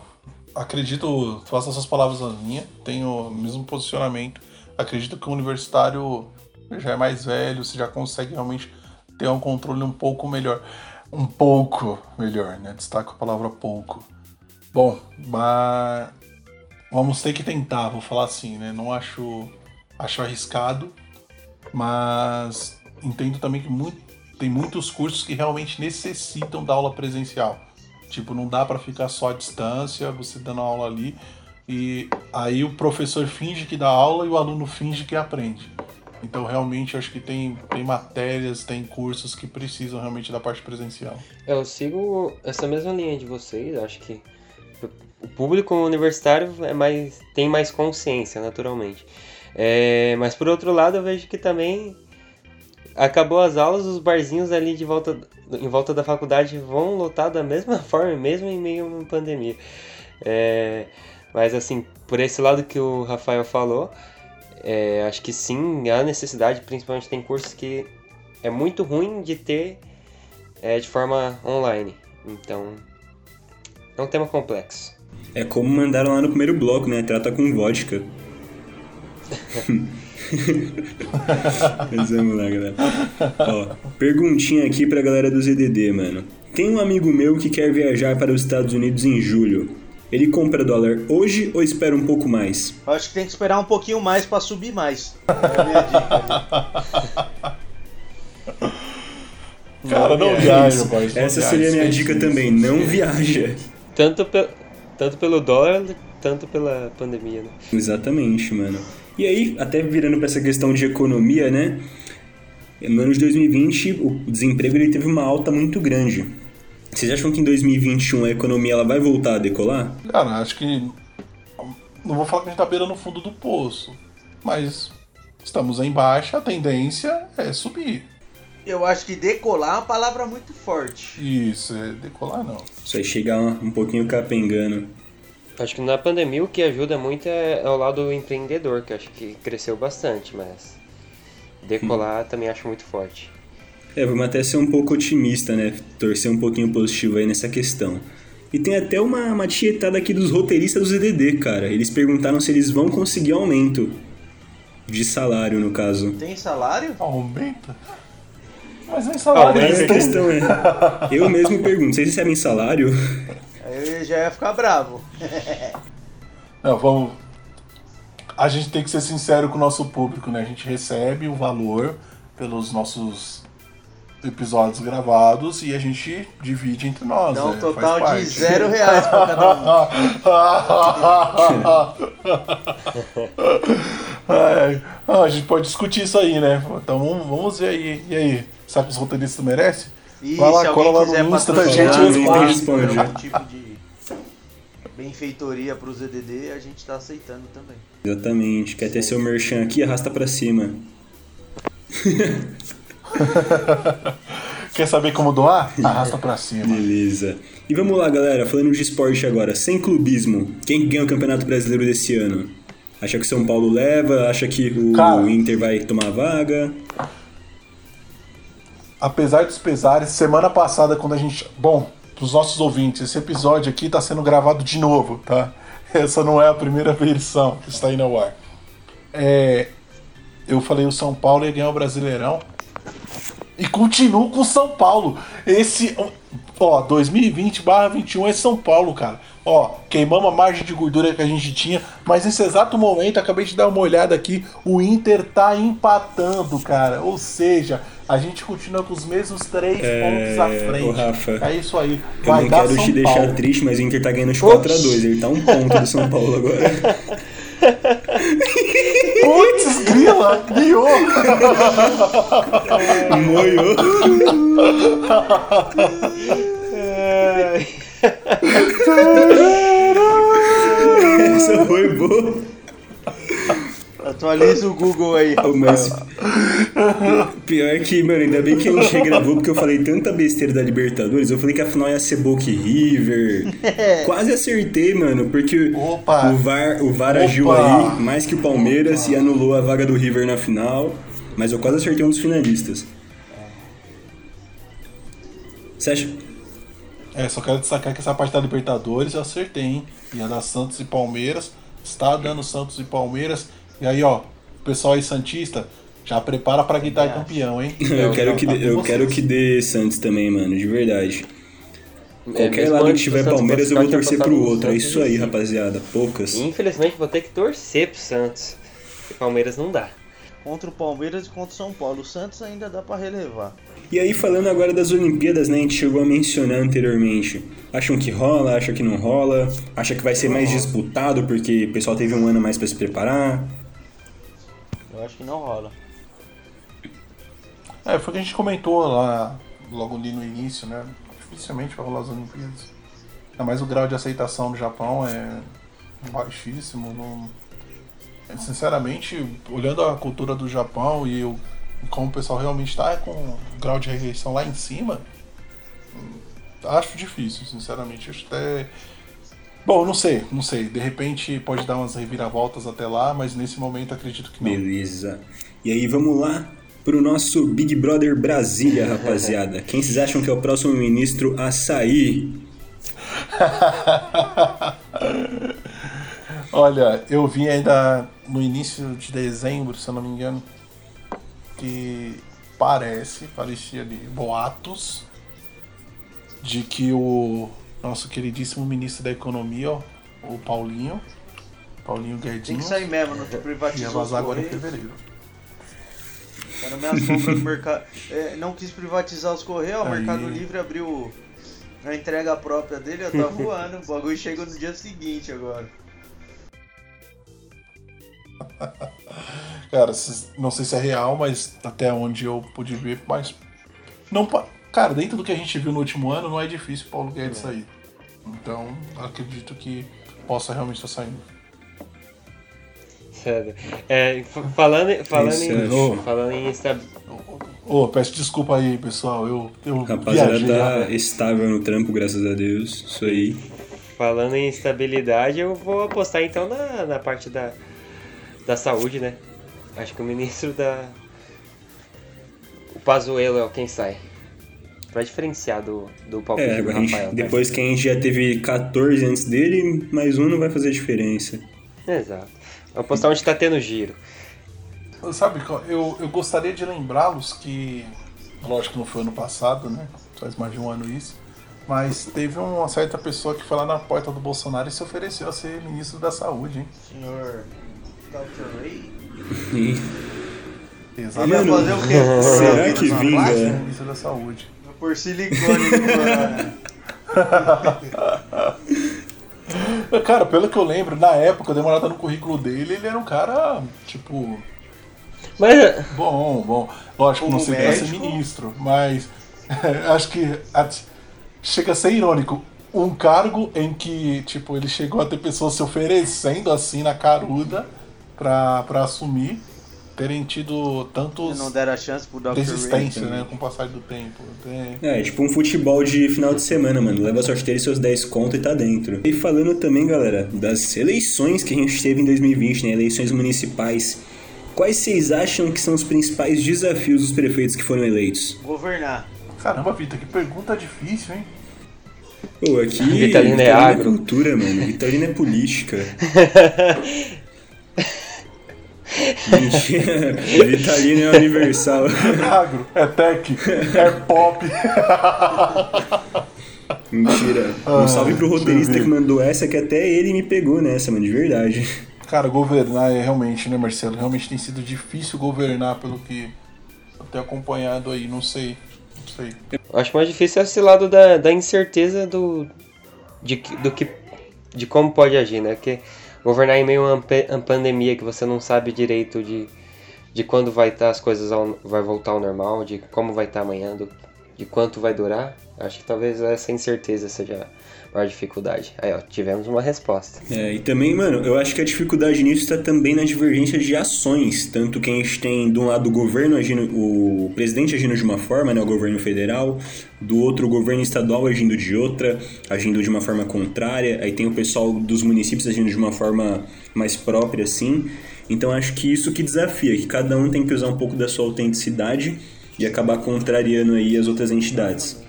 acredito, faço essas palavras na minha, tenho o mesmo posicionamento. Acredito que o universitário já é mais velho, você já consegue realmente ter um controle um pouco melhor. Um pouco melhor, né? Destaco a palavra pouco. Bom, mas vamos ter que tentar, vou falar assim, né? Não acho, acho arriscado, mas entendo também que muito, tem muitos cursos que realmente necessitam da aula presencial. Tipo, não dá para ficar só à distância, você dando aula ali, e aí o professor finge que dá aula e o aluno finge que aprende. Então, realmente, acho que tem, tem matérias, tem cursos que precisam realmente da parte presencial. Eu sigo essa mesma linha de vocês, acho que o público universitário é mais, tem mais consciência, naturalmente. É, mas, por outro lado, eu vejo que também acabou as aulas, os barzinhos ali de volta, em volta da faculdade vão lotar da mesma forma, mesmo em meio a uma pandemia. É, mas assim, por esse lado que o Rafael falou, é, acho que sim, há necessidade, principalmente tem cursos que é muito ruim de ter é, de forma online. Então, é um tema complexo. É como mandaram lá no primeiro bloco, né? Trata com vodka. Mas vamos lá, galera. Ó, perguntinha aqui pra galera do ZDD, mano. Tem um amigo meu que quer viajar para os Estados Unidos em julho. Ele compra dólar hoje ou espera um pouco mais? Eu acho que tem que esperar um pouquinho mais para subir mais. É a minha dica. Cara, não viaja, pai. Essa seria a minha dica também. Não viaja. Tanto, pe tanto pelo dólar, tanto pela pandemia, né? Exatamente, mano. E aí, até virando para essa questão de economia, né? No ano de 2020, o desemprego ele teve uma alta muito grande. Vocês acham que em 2021 a economia ela vai voltar a decolar? Cara, acho que. Não vou falar que a gente tá beirando no fundo do poço, mas estamos em baixa, a tendência é subir. Eu acho que decolar é uma palavra muito forte. Isso, é decolar não. Isso aí chegar um pouquinho capengando. Acho que na pandemia o que ajuda muito é, é o lado empreendedor, que acho que cresceu bastante, mas decolar hum. também acho muito forte. É, vamos até ser um pouco otimista, né? Torcer um pouquinho positivo aí nessa questão. E tem até uma, uma tietada aqui dos roteiristas do ZDD, cara. Eles perguntaram se eles vão conseguir aumento de salário, no caso. Tem salário? Aumenta? Mas nem salário. Ah, é a questão é. Eu mesmo pergunto, vocês recebem salário? Aí eu já ia ficar bravo. Não, vamos. A gente tem que ser sincero com o nosso público, né? A gente recebe o valor pelos nossos episódios gravados e a gente divide entre nós. Dá um é, total de zero reais pra cada um. É, ah, a gente pode discutir isso aí, né? Então vamos, ver aí. E aí? Será que os roteiristas merecem? E Vai lá, se cola alguém lá quiser no Insta patrocinar, gente responde. algum tipo de benfeitoria pro ZDD, a gente tá aceitando também. Exatamente. Quer ter seu merchan aqui, arrasta pra cima. Quer saber como doar? Arrasta pra cima. Beleza. E vamos lá, galera. Falando de esporte agora, sem clubismo. Quem ganha o Campeonato Brasileiro desse ano? Acha que o São Paulo leva? Acha que o Cara. Inter vai tomar vaga? apesar dos pesares, semana passada, quando a gente. Bom, pros nossos ouvintes, esse episódio aqui tá sendo gravado de novo, tá? Essa não é a primeira versão que está aí no ar. É, eu falei o São Paulo ia ganhar o Brasileirão. E continuo com São Paulo. Esse. Ó, 2020 21 é São Paulo, cara. Ó, queimamos a margem de gordura que a gente tinha, mas nesse exato momento, acabei de dar uma olhada aqui, o Inter tá empatando, cara. Ou seja, a gente continua com os mesmos três É, pontos à frente. ô, Rafa, é isso aí. Eu Vai não dar quero São te deixar Paulo. triste, mas o Inter tá ganhando de 4x2. Ele tá um ponto do São Paulo agora. Putz, grila, guiou. Moiou. Essa foi boa. Atualiza o Google aí. Ah, Mas pior que, mano, ainda bem que a gente regravou porque eu falei tanta besteira da Libertadores. Eu falei que a final ia ser Boca e River. Quase acertei, mano, porque Opa. o VAR, o VAR agiu Opa. aí mais que o Palmeiras e anulou a vaga do River na final. Mas eu quase acertei um dos finalistas. Você acha? É, só quero destacar que essa parte da Libertadores eu acertei, hein? Ia dar Santos e Palmeiras. Está dando Santos e Palmeiras. E aí, ó, o pessoal aí Santista, já prepara pra gritar campeão, hein? Eu, quero, que, tá dê- eu vocês. quero que dê Santos também, mano, de verdade. É, Qualquer mesmo lado que tiver Palmeiras, eu vou torcer pro outro. É isso aí, rapaziada. Poucas. Infelizmente vou ter que torcer pro Santos. Porque Palmeiras não dá. Contra o Palmeiras e contra o São Paulo. O Santos ainda dá pra relevar. E aí, falando agora das Olimpíadas, né? A gente chegou a mencionar anteriormente. Acham que rola, acham que não rola? Acha que vai ser mais disputado porque o pessoal teve um ano a mais pra se preparar? Eu acho que não rola. É, foi o que a gente comentou lá, logo ali no início, né? Dificilmente vai rolar as Olimpíadas. Ainda mais o grau de aceitação do Japão é baixíssimo. Não... é, Sinceramente, olhando a cultura do Japão e o- como o pessoal realmente está com o grau de rejeição lá em cima, hum, acho difícil, sinceramente. Acho até. Bom, não sei, não sei. De repente pode dar umas reviravoltas até lá, mas nesse momento acredito que não. Beleza. E aí, vamos lá pro nosso Big Brother Brasília, rapaziada. Quem vocês acham que é o próximo ministro a sair? Olha, eu vi ainda no início de dezembro, se eu não me engano, que parece, parecia ali, boatos de que o nosso queridíssimo ministro da Economia, ó, o Paulinho, Paulinho Tem Guedinho, que sair mesmo, não te ia privatizou os vazar agora em fevereiro. Tá na minha sombra do mercado. É, não quis privatizar os Correios, o. Mercado Livre abriu a entrega própria dele, eu tá voando. O bagulho chegou no dia seguinte agora. Cara, não sei se é real, mas até onde eu pude ver, mas não, cara, dentro do que a gente viu no último ano, não é difícil o Paulo Guedes sair. Então, acredito que possa realmente estar saindo. Sério. É, falando, falando, Isso, em, acho. falando em esta- Ô, peço desculpa aí, pessoal. Eu, eu Rapaziada viajei. tá né? estável no trampo, graças a Deus. Isso aí. falando em estabilidade, eu vou apostar então na, na parte da, da saúde, né? Acho que o ministro da. O Pazuello é o quem sai. Pra diferenciar do, do palpite É, do a gente, Rafael. tá? depois que a gente já teve 14 antes dele, mais um não vai fazer diferença. Exato. Vou apostar onde tá tendo giro. Sabe, eu, eu gostaria de lembrá-los que, lógico que não foi ano passado, né? Faz mais de um ano isso. Mas teve uma certa pessoa que foi lá na porta do Bolsonaro e se ofereceu a ser ministro da saúde, hein? Senhor Dr. Ray? E- Ele ia Exatamente. fazer o quê? Será que vinga? ministro da saúde. Por silicone. Cara, pelo que eu lembro, na época, eu dei uma olhada no currículo dele, ele era um cara, tipo, Mas bom, bom. Lógico, não sei ser médico. ministro, mas acho que a- chega a ser irônico. Um cargo em que, tipo, ele chegou a ter pessoas se oferecendo assim na caruda pra, pra assumir, terem tido tantos Não deram a chance pro Dr. Ray. desistência, né, com o passar do tempo. Tem- É, tipo um futebol de final de semana, mano. Leva a sorteira e seus 10 conto e tá dentro. E falando também, galera, das eleições que a gente teve em 2020, né? Eleições municipais. Quais vocês acham que são os principais desafios dos prefeitos que foram eleitos? Governar. Caramba, Vitor, que pergunta difícil, hein? Pô, aqui Vitalina é agro. cultura, mano. Vitalina é política. Mentira. Vitalina é universal. Agro, é tech, é pop. Mentira. Um Ah, salve pro roteirista que mandou essa, que até ele me pegou nessa, mano, de verdade. Cara, governar é realmente, né, Marcelo? Realmente tem sido difícil governar pelo que eu tenho acompanhado aí, não sei. Não sei. Eu acho mais difícil esse lado da, da incerteza do, de, que- do que, de como pode agir, né? Porque governar em meio a uma pandemia que você não sabe direito de, de quando vai estar as coisas, ao, vai voltar ao normal, de como vai estar amanhã, do, de quanto vai durar. Acho que talvez essa incerteza seja a dificuldade. Aí, ó, tivemos uma resposta. É, e também, mano, eu acho que a dificuldade nisso está também na divergência de ações. Tanto que a gente tem, de um lado, o governo agindo, o presidente agindo de uma forma, né, o governo federal, do outro, o governo estadual agindo de outra, agindo de uma forma contrária, aí tem o pessoal dos municípios agindo de uma forma mais própria, assim. Então acho que isso que desafia, que cada um tem que usar um pouco da sua autenticidade e acabar contrariando aí as outras entidades.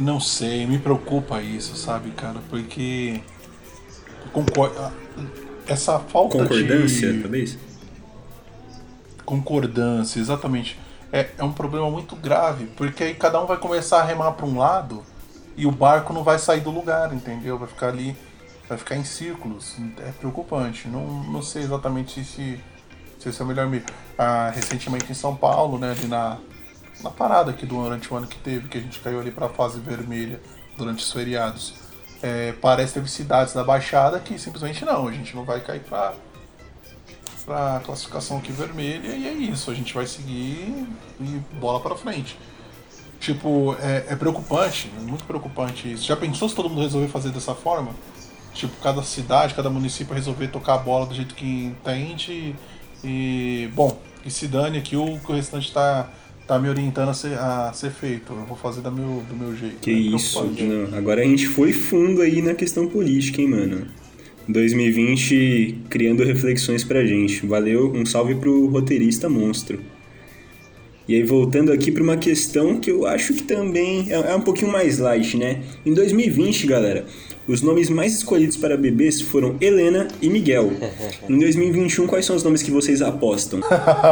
Não sei, me preocupa isso, sabe, cara? Porque. Ah, Essa falta Concordância, de. talvez? Concordância, exatamente. É, é um problema muito grave, porque aí cada um vai começar a remar para um lado e o barco não vai sair do lugar, entendeu? Vai ficar ali, vai ficar em círculos. É preocupante. Não, não sei exatamente se, se esse é o melhor meio. Ah, recentemente em São Paulo, né, ali na, na parada aqui durante o ano que teve, que a gente caiu ali para a fase vermelha durante os feriados. É, parece que teve cidades da Baixada que simplesmente não, a gente não vai cair para pra classificação aqui vermelha e é isso, a gente vai seguir e bola pra frente. Tipo, é, é preocupante, é muito preocupante isso. Já pensou se todo mundo resolver fazer dessa forma? Tipo, cada cidade, cada município resolver tocar a bola do jeito que entende e. Bom, e se dane aqui o que o restante tá, tá me orientando a ser, a ser feito. Eu vou fazer do meu, do meu jeito. Que É isso, preocupante. não. Agora a gente foi fundo aí na questão política, hein, mano. 2020 criando reflexões pra gente. Valeu, um salve pro roteirista monstro. E aí, voltando aqui pra uma questão que eu acho que também é, é um pouquinho mais light, né? Em 2020, galera, os nomes mais escolhidos para bebês foram Helena e Miguel. Em 2021, quais são os nomes que vocês apostam?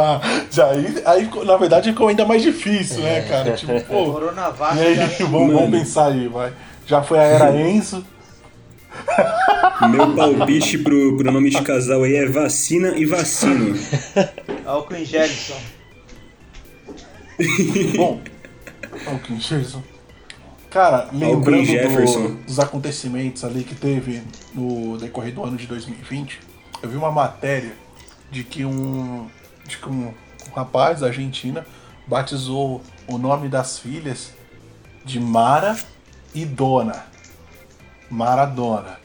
Já aí, aí, na verdade, ficou ainda mais difícil, né, cara? Tipo, pô. Coronavac E aí, vamos, vamos pensar aí, vai. Já foi a era Enzo. Meu palpite pro, pro nome de casal aí é vacina e vacino. álcool em gel só. Bom, Alkin Gerson. Cara, lembrando Alkin Jefferson. do- dos acontecimentos ali que teve no decorrer do ano de 2020, eu vi uma matéria de que um, de que um, um rapaz da Argentina batizou o nome das filhas de Mara e Dona. Maradona.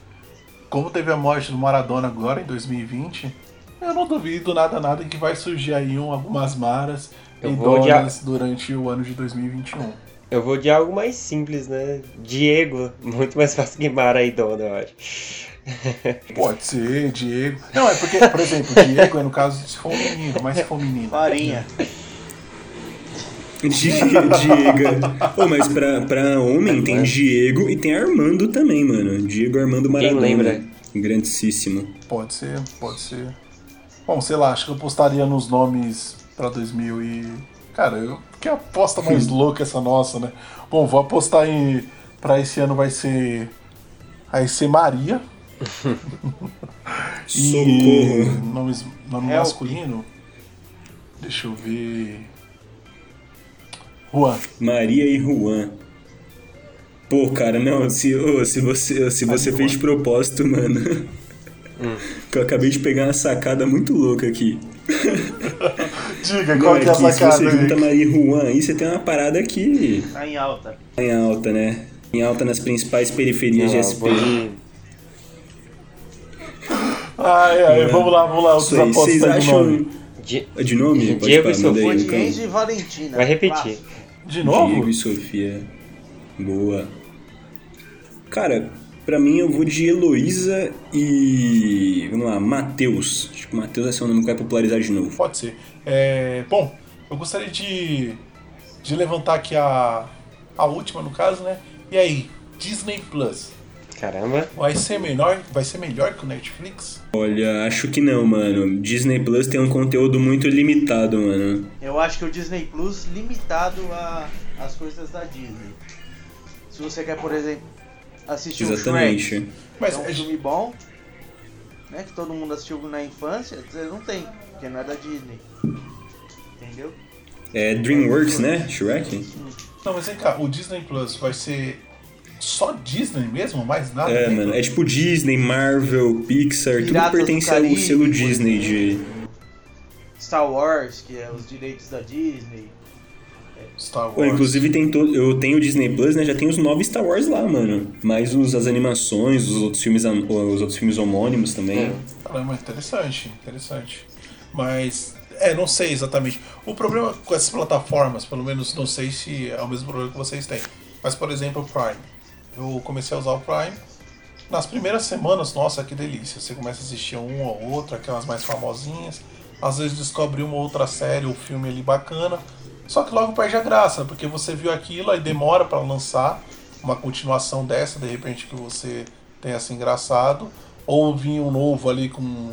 Como teve a morte do Maradona agora em 2020, eu não duvido nada nada que vai surgir aí um, algumas Maras Eu e vou odiar- Donas durante o ano de 2021. Eu vou de algo mais simples, né? Diego, muito mais fácil que Mara e Dona, eu acho. Pode ser, Diego. Não, é porque, por exemplo, Diego é no caso se for um menino, mas se for menino. Farinha. Diego. Pô, mas pra, pra homem tem Diego e tem Armando também, mano. Diego Armando Maradona. lembra? Grandíssimo. Pode ser, pode ser. Bom, sei lá, acho que eu postaria nos nomes pra 2000 e. Cara, eu... que aposta mais louca essa nossa, né? Bom, vou apostar em. Pra esse ano vai ser. Vai ser Maria. E Socorro. Nomes, nome Help. masculino. Deixa eu ver. Juan. Maria e Juan. Pô, cara, não, se, ô, se você, se você fez de propósito, mano. Que eu acabei de pegar uma sacada muito louca aqui. Diga, Não, qual é que é a que se sacada você junta Maria e Juan aí, você tem uma parada que Tá em alta. tá em alta, né? Em alta nas principais periferias de Não, SP. vou de Ai, ai, vamos lá, vamos lá, vocês do acham. nome. Di- De nome? Pode Diego falar, e Sofia. de. Enzo e Valentina. Vai repetir. Clássico. De novo? Diego e Sofia. Boa. Cara, Pra mim, eu vou de Heloísa e. Vamos lá, Matheus. Acho que Matheus vai ser um nome que vai popularizar de novo. Pode ser. É, bom, eu gostaria de, de levantar aqui a, a última, no caso, né? E aí, Disney Plus. Caramba. Vai ser melhor, vai ser melhor que o Netflix? Olha, acho que não, mano. Disney Plus tem um conteúdo muito limitado, mano. Eu acho que o Disney Plus limitado a as coisas da Disney. Se você quer, por exemplo, assistir Exatamente. um Shrek, Mas é um filme bom, né, que todo mundo assistiu na infância, você não tem, porque não é da Disney. Entendeu? É DreamWorks, né? Shrek? Não, mas vem cá, o Disney Plus vai ser só Disney mesmo? Mais nada? É, mano. É tipo Disney, Marvel, Pixar, tudo que Piratas do pertence ao Caribe, selo por Disney de. Star Wars, que é os direitos da Disney. Star Wars. Pô, inclusive tem to... eu tenho o Disney Plus, né? Já tem os novos Star Wars lá, mano. Mais os, as animações, os outros filmes, os outros filmes homônimos também. Caramba, interessante, interessante. Mas, é, não sei exatamente. O problema com essas plataformas, pelo menos não sei se é o mesmo problema que vocês têm. Mas, por exemplo, o Prime. Eu comecei a usar o Prime. Nas primeiras semanas, nossa, que delícia. Você começa a assistir um ou outro, aquelas mais famosinhas. Às vezes descobre uma outra série ou filme ali bacana. Só que logo perde a graça, porque você viu aquilo e demora para lançar uma continuação dessa, de repente que você tenha assim engraçado. Ou vir um novo ali com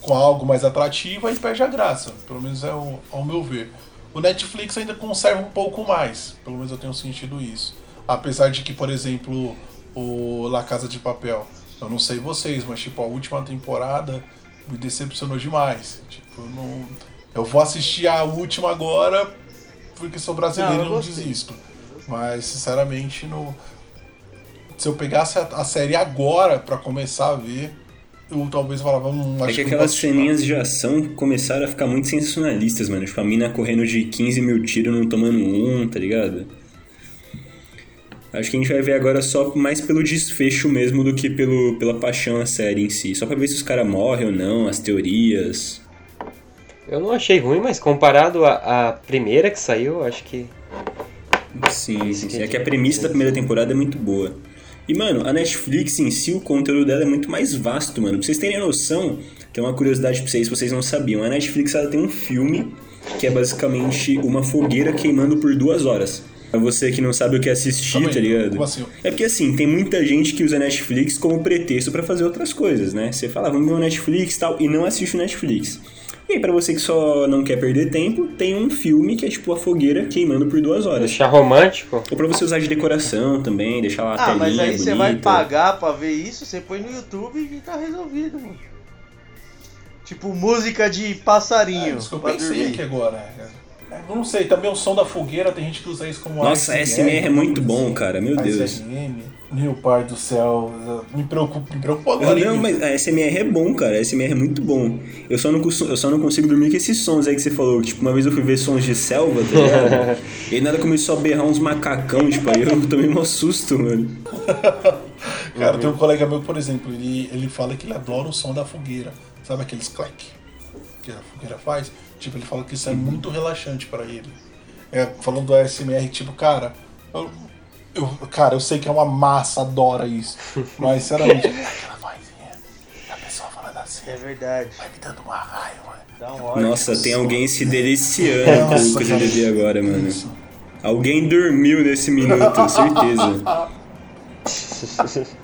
com algo mais atrativo, aí perde a graça. Pelo menos é o, ao meu ver. O Netflix ainda conserva um pouco mais, pelo menos eu tenho sentido isso. Apesar de que, por exemplo, o La Casa de Papel, eu não sei vocês, mas tipo, a última temporada me decepcionou demais. Tipo, não. Eu vou assistir a última agora porque sou brasileiro Não, e eu não desisto. Mas, sinceramente, no... se eu pegasse a, a série agora pra começar a ver, eu talvez falava, hum, acho É que aquelas ceninhas de ação começaram a ficar muito sensacionalistas, mano. Tipo, a mina correndo de 15 mil tiros não tomando um, tá ligado? Acho que a gente vai ver agora só mais pelo desfecho mesmo do que pelo, pela paixão a série em si. Só pra ver se os caras morrem ou não, as teorias. Eu não achei ruim, mas comparado à, primeira que saiu, acho que. Sim, sim, sim. É que a premissa da primeira temporada é muito boa. E, mano, a Netflix em si, o conteúdo dela é muito mais vasto, mano. Pra vocês terem noção, tem uma curiosidade pra vocês, se vocês não sabiam. A Netflix, ela tem um filme que é basicamente uma fogueira queimando por duas horas. Pra você que não sabe o que assistir, Calma aí, tá ligado? como assim? É porque, assim, tem muita gente que usa Netflix como pretexto pra fazer outras coisas, né? Você fala, "Ah, vamos ver o Netflix e tal, e não assiste o Netflix. E aí, pra você que só não quer perder tempo, tem um filme que é tipo a fogueira queimando por duas horas. Deixar romântico. Ou pra você usar de decoração também, deixar lá a Ah, telinha mas aí bonita. você vai pagar pra ver isso, você põe no YouTube e tá resolvido, mano. Tipo, música de É, passarinho. isso que eu pensei dormir. aqui agora. É, Eu não sei, também o som da fogueira, tem gente que usa isso como Nossa, SMR é muito bom, cara, meu Deus. ASMR. Meu pai do céu, me preocupa, me preocupa Não, agora. não, mas a SMR é bom, cara. A SMR é muito bom. Eu só, não, eu só não consigo dormir com esses sons aí que você falou. Tipo, uma vez eu fui ver sons de selva, tá ligado? e aí nada começou a berrar uns macacão, tipo, aí eu tomei um susto, mano. Cara, tem um colega meu, por exemplo, ele, ele fala que ele adora o som da fogueira. Sabe aqueles clack que a fogueira faz? Tipo, ele fala que isso é muito relaxante pra ele. É, falando do ASMR, tipo, cara, eu, eu- cara, eu sei que é uma massa, adora isso. Mas, sinceramente, é aquela vozinha da pessoa falando assim, É verdade. vai me dando uma raiva. Dá um ódio. Nossa, tem alguém se deliciando com o cara. ZDD agora, mano. Alguém dormiu nesse minuto, certeza.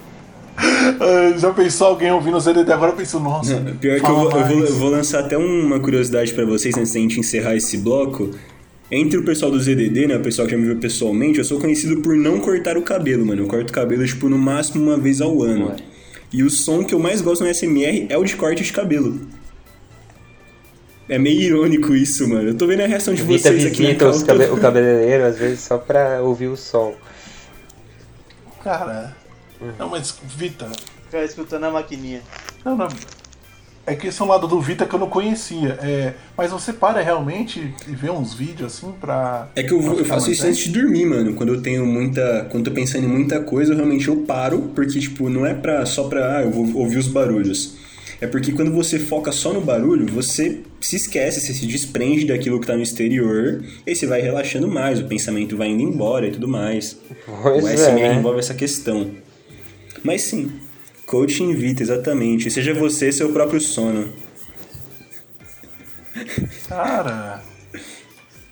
Já pensou alguém ouvindo o ZDD agora? Eu penso, nossa. Pior que eu vou, eu, vou, eu vou lançar até uma curiosidade pra vocês antes da gente encerrar esse bloco. Entre o pessoal do ZDD, né, o pessoal que já me viu pessoalmente, eu sou conhecido por não cortar o cabelo, mano. Eu corto o cabelo, tipo, no máximo uma vez ao ano. Ué. E o som que eu mais gosto no SMR é o de corte de cabelo. É meio irônico isso, mano. Eu tô vendo a reação de Vita vocês aqui na visita os cal, cabe- o cabeleireiro, às vezes, só pra ouvir o som. Cara, não, mas Vita, Ficar escutando a maquininha. Não, não. É que esse é um lado do Vita que eu não conhecia. É, mas você para realmente e vê uns vídeos assim pra. É que eu, eu faço isso antes de dormir, mano. Quando eu tenho muita. Quando eu tô pensando em muita coisa, eu realmente eu paro, porque, tipo, não é pra, só pra. Ah, eu vou ouvir os barulhos. É porque quando você foca só no barulho, você se esquece, você se desprende daquilo que tá no exterior, e aí você vai relaxando mais, o pensamento vai indo embora e tudo mais. Pois o é, SMR né? envolve essa questão. Mas sim, coach invita, exatamente. Seja você seu próprio sono. Cara.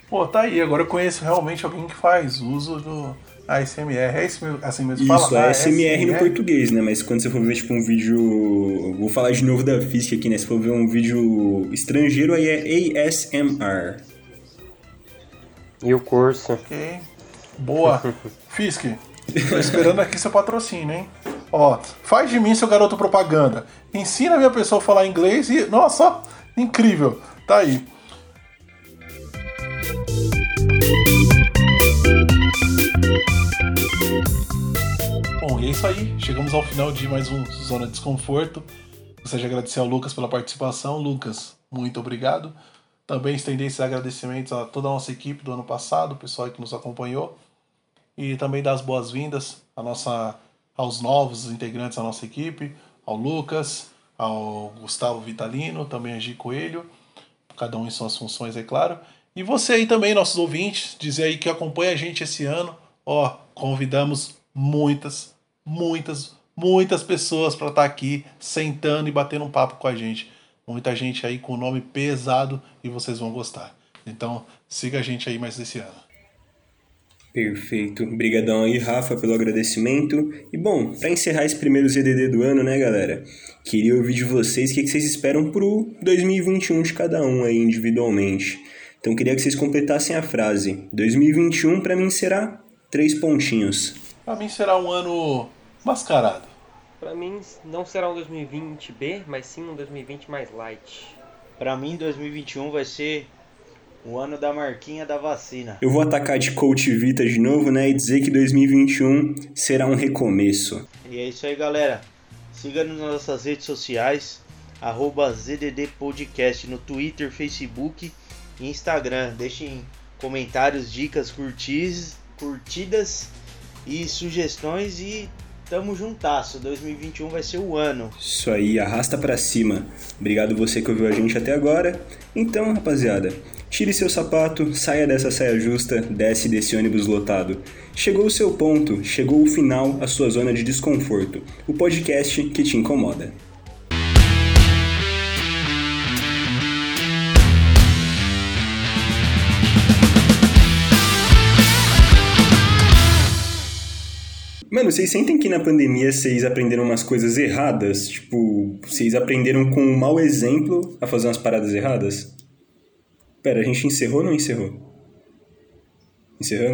Pô, tá aí. Agora eu conheço realmente alguém que faz uso do ASMR. É isso mesmo, assim mesmo Isso, fala? é ASMR no português, né? Mas quando você for ver, tipo, um vídeo... Vou falar de novo da física aqui, né? Se for ver um vídeo estrangeiro, aí é ASMR. E o curso? Ok. Boa. Fisk, tô esperando aqui seu patrocínio, hein? Ó, faz de mim seu garoto propaganda. Ensina a minha pessoa a falar inglês e. Nossa, incrível. Tá aí. Bom, e é isso aí. Chegamos ao final de mais um Zona de Desconforto. Gostaria de agradecer ao Lucas pela participação. Lucas, muito obrigado. Também estender esses agradecimentos a toda a nossa equipe do ano passado, o pessoal que nos acompanhou. E também dar as boas-vindas à nossa, aos novos integrantes da nossa equipe, ao Lucas, ao Gustavo Vitalino, também a Gi Coelho, cada um em suas funções, é claro. E você aí também, nossos ouvintes, dizer aí que acompanha a gente esse ano. Ó, convidamos muitas, muitas, muitas pessoas para estar aqui sentando e batendo um papo com a gente. Muita gente aí com nome pesado e vocês vão gostar. Então, siga a gente aí mais esse ano. Perfeito. Obrigadão aí, Rafa, pelo agradecimento. E bom, para encerrar esse primeiro ZDD do ano, né, galera? Queria ouvir de vocês o que vocês esperam pro 2021 de cada um aí individualmente. Então queria que vocês completassem a frase. 2021 para mim será três pontinhos. Para mim será um ano mascarado. Para mim não será um 2020B, mas sim um 2020 mais light. Para mim 2021 vai ser o ano da marquinha da vacina. Eu vou atacar de coach Vita de novo, né, e dizer que 2021 será um recomeço. E é isso aí, galera. Siga-nos nas nossas redes sociais, arroba ZDD Podcast no Twitter, Facebook e Instagram. Deixem comentários, dicas, curtis, curtidas e sugestões e tamo juntasso. 2021 vai ser o ano. Isso aí, arrasta pra cima. Obrigado você que ouviu a gente até agora. Então, rapaziada, tire seu sapato, saia dessa saia justa, desce desse ônibus lotado. Chegou o seu ponto, chegou o final, a sua zona de desconforto. O podcast que te incomoda. Mano, vocês sentem que na pandemia vocês aprenderam umas coisas erradas? Tipo, vocês aprenderam com um mau exemplo a fazer umas paradas erradas? Pera, a gente encerrou ou não encerrou? Encerramos?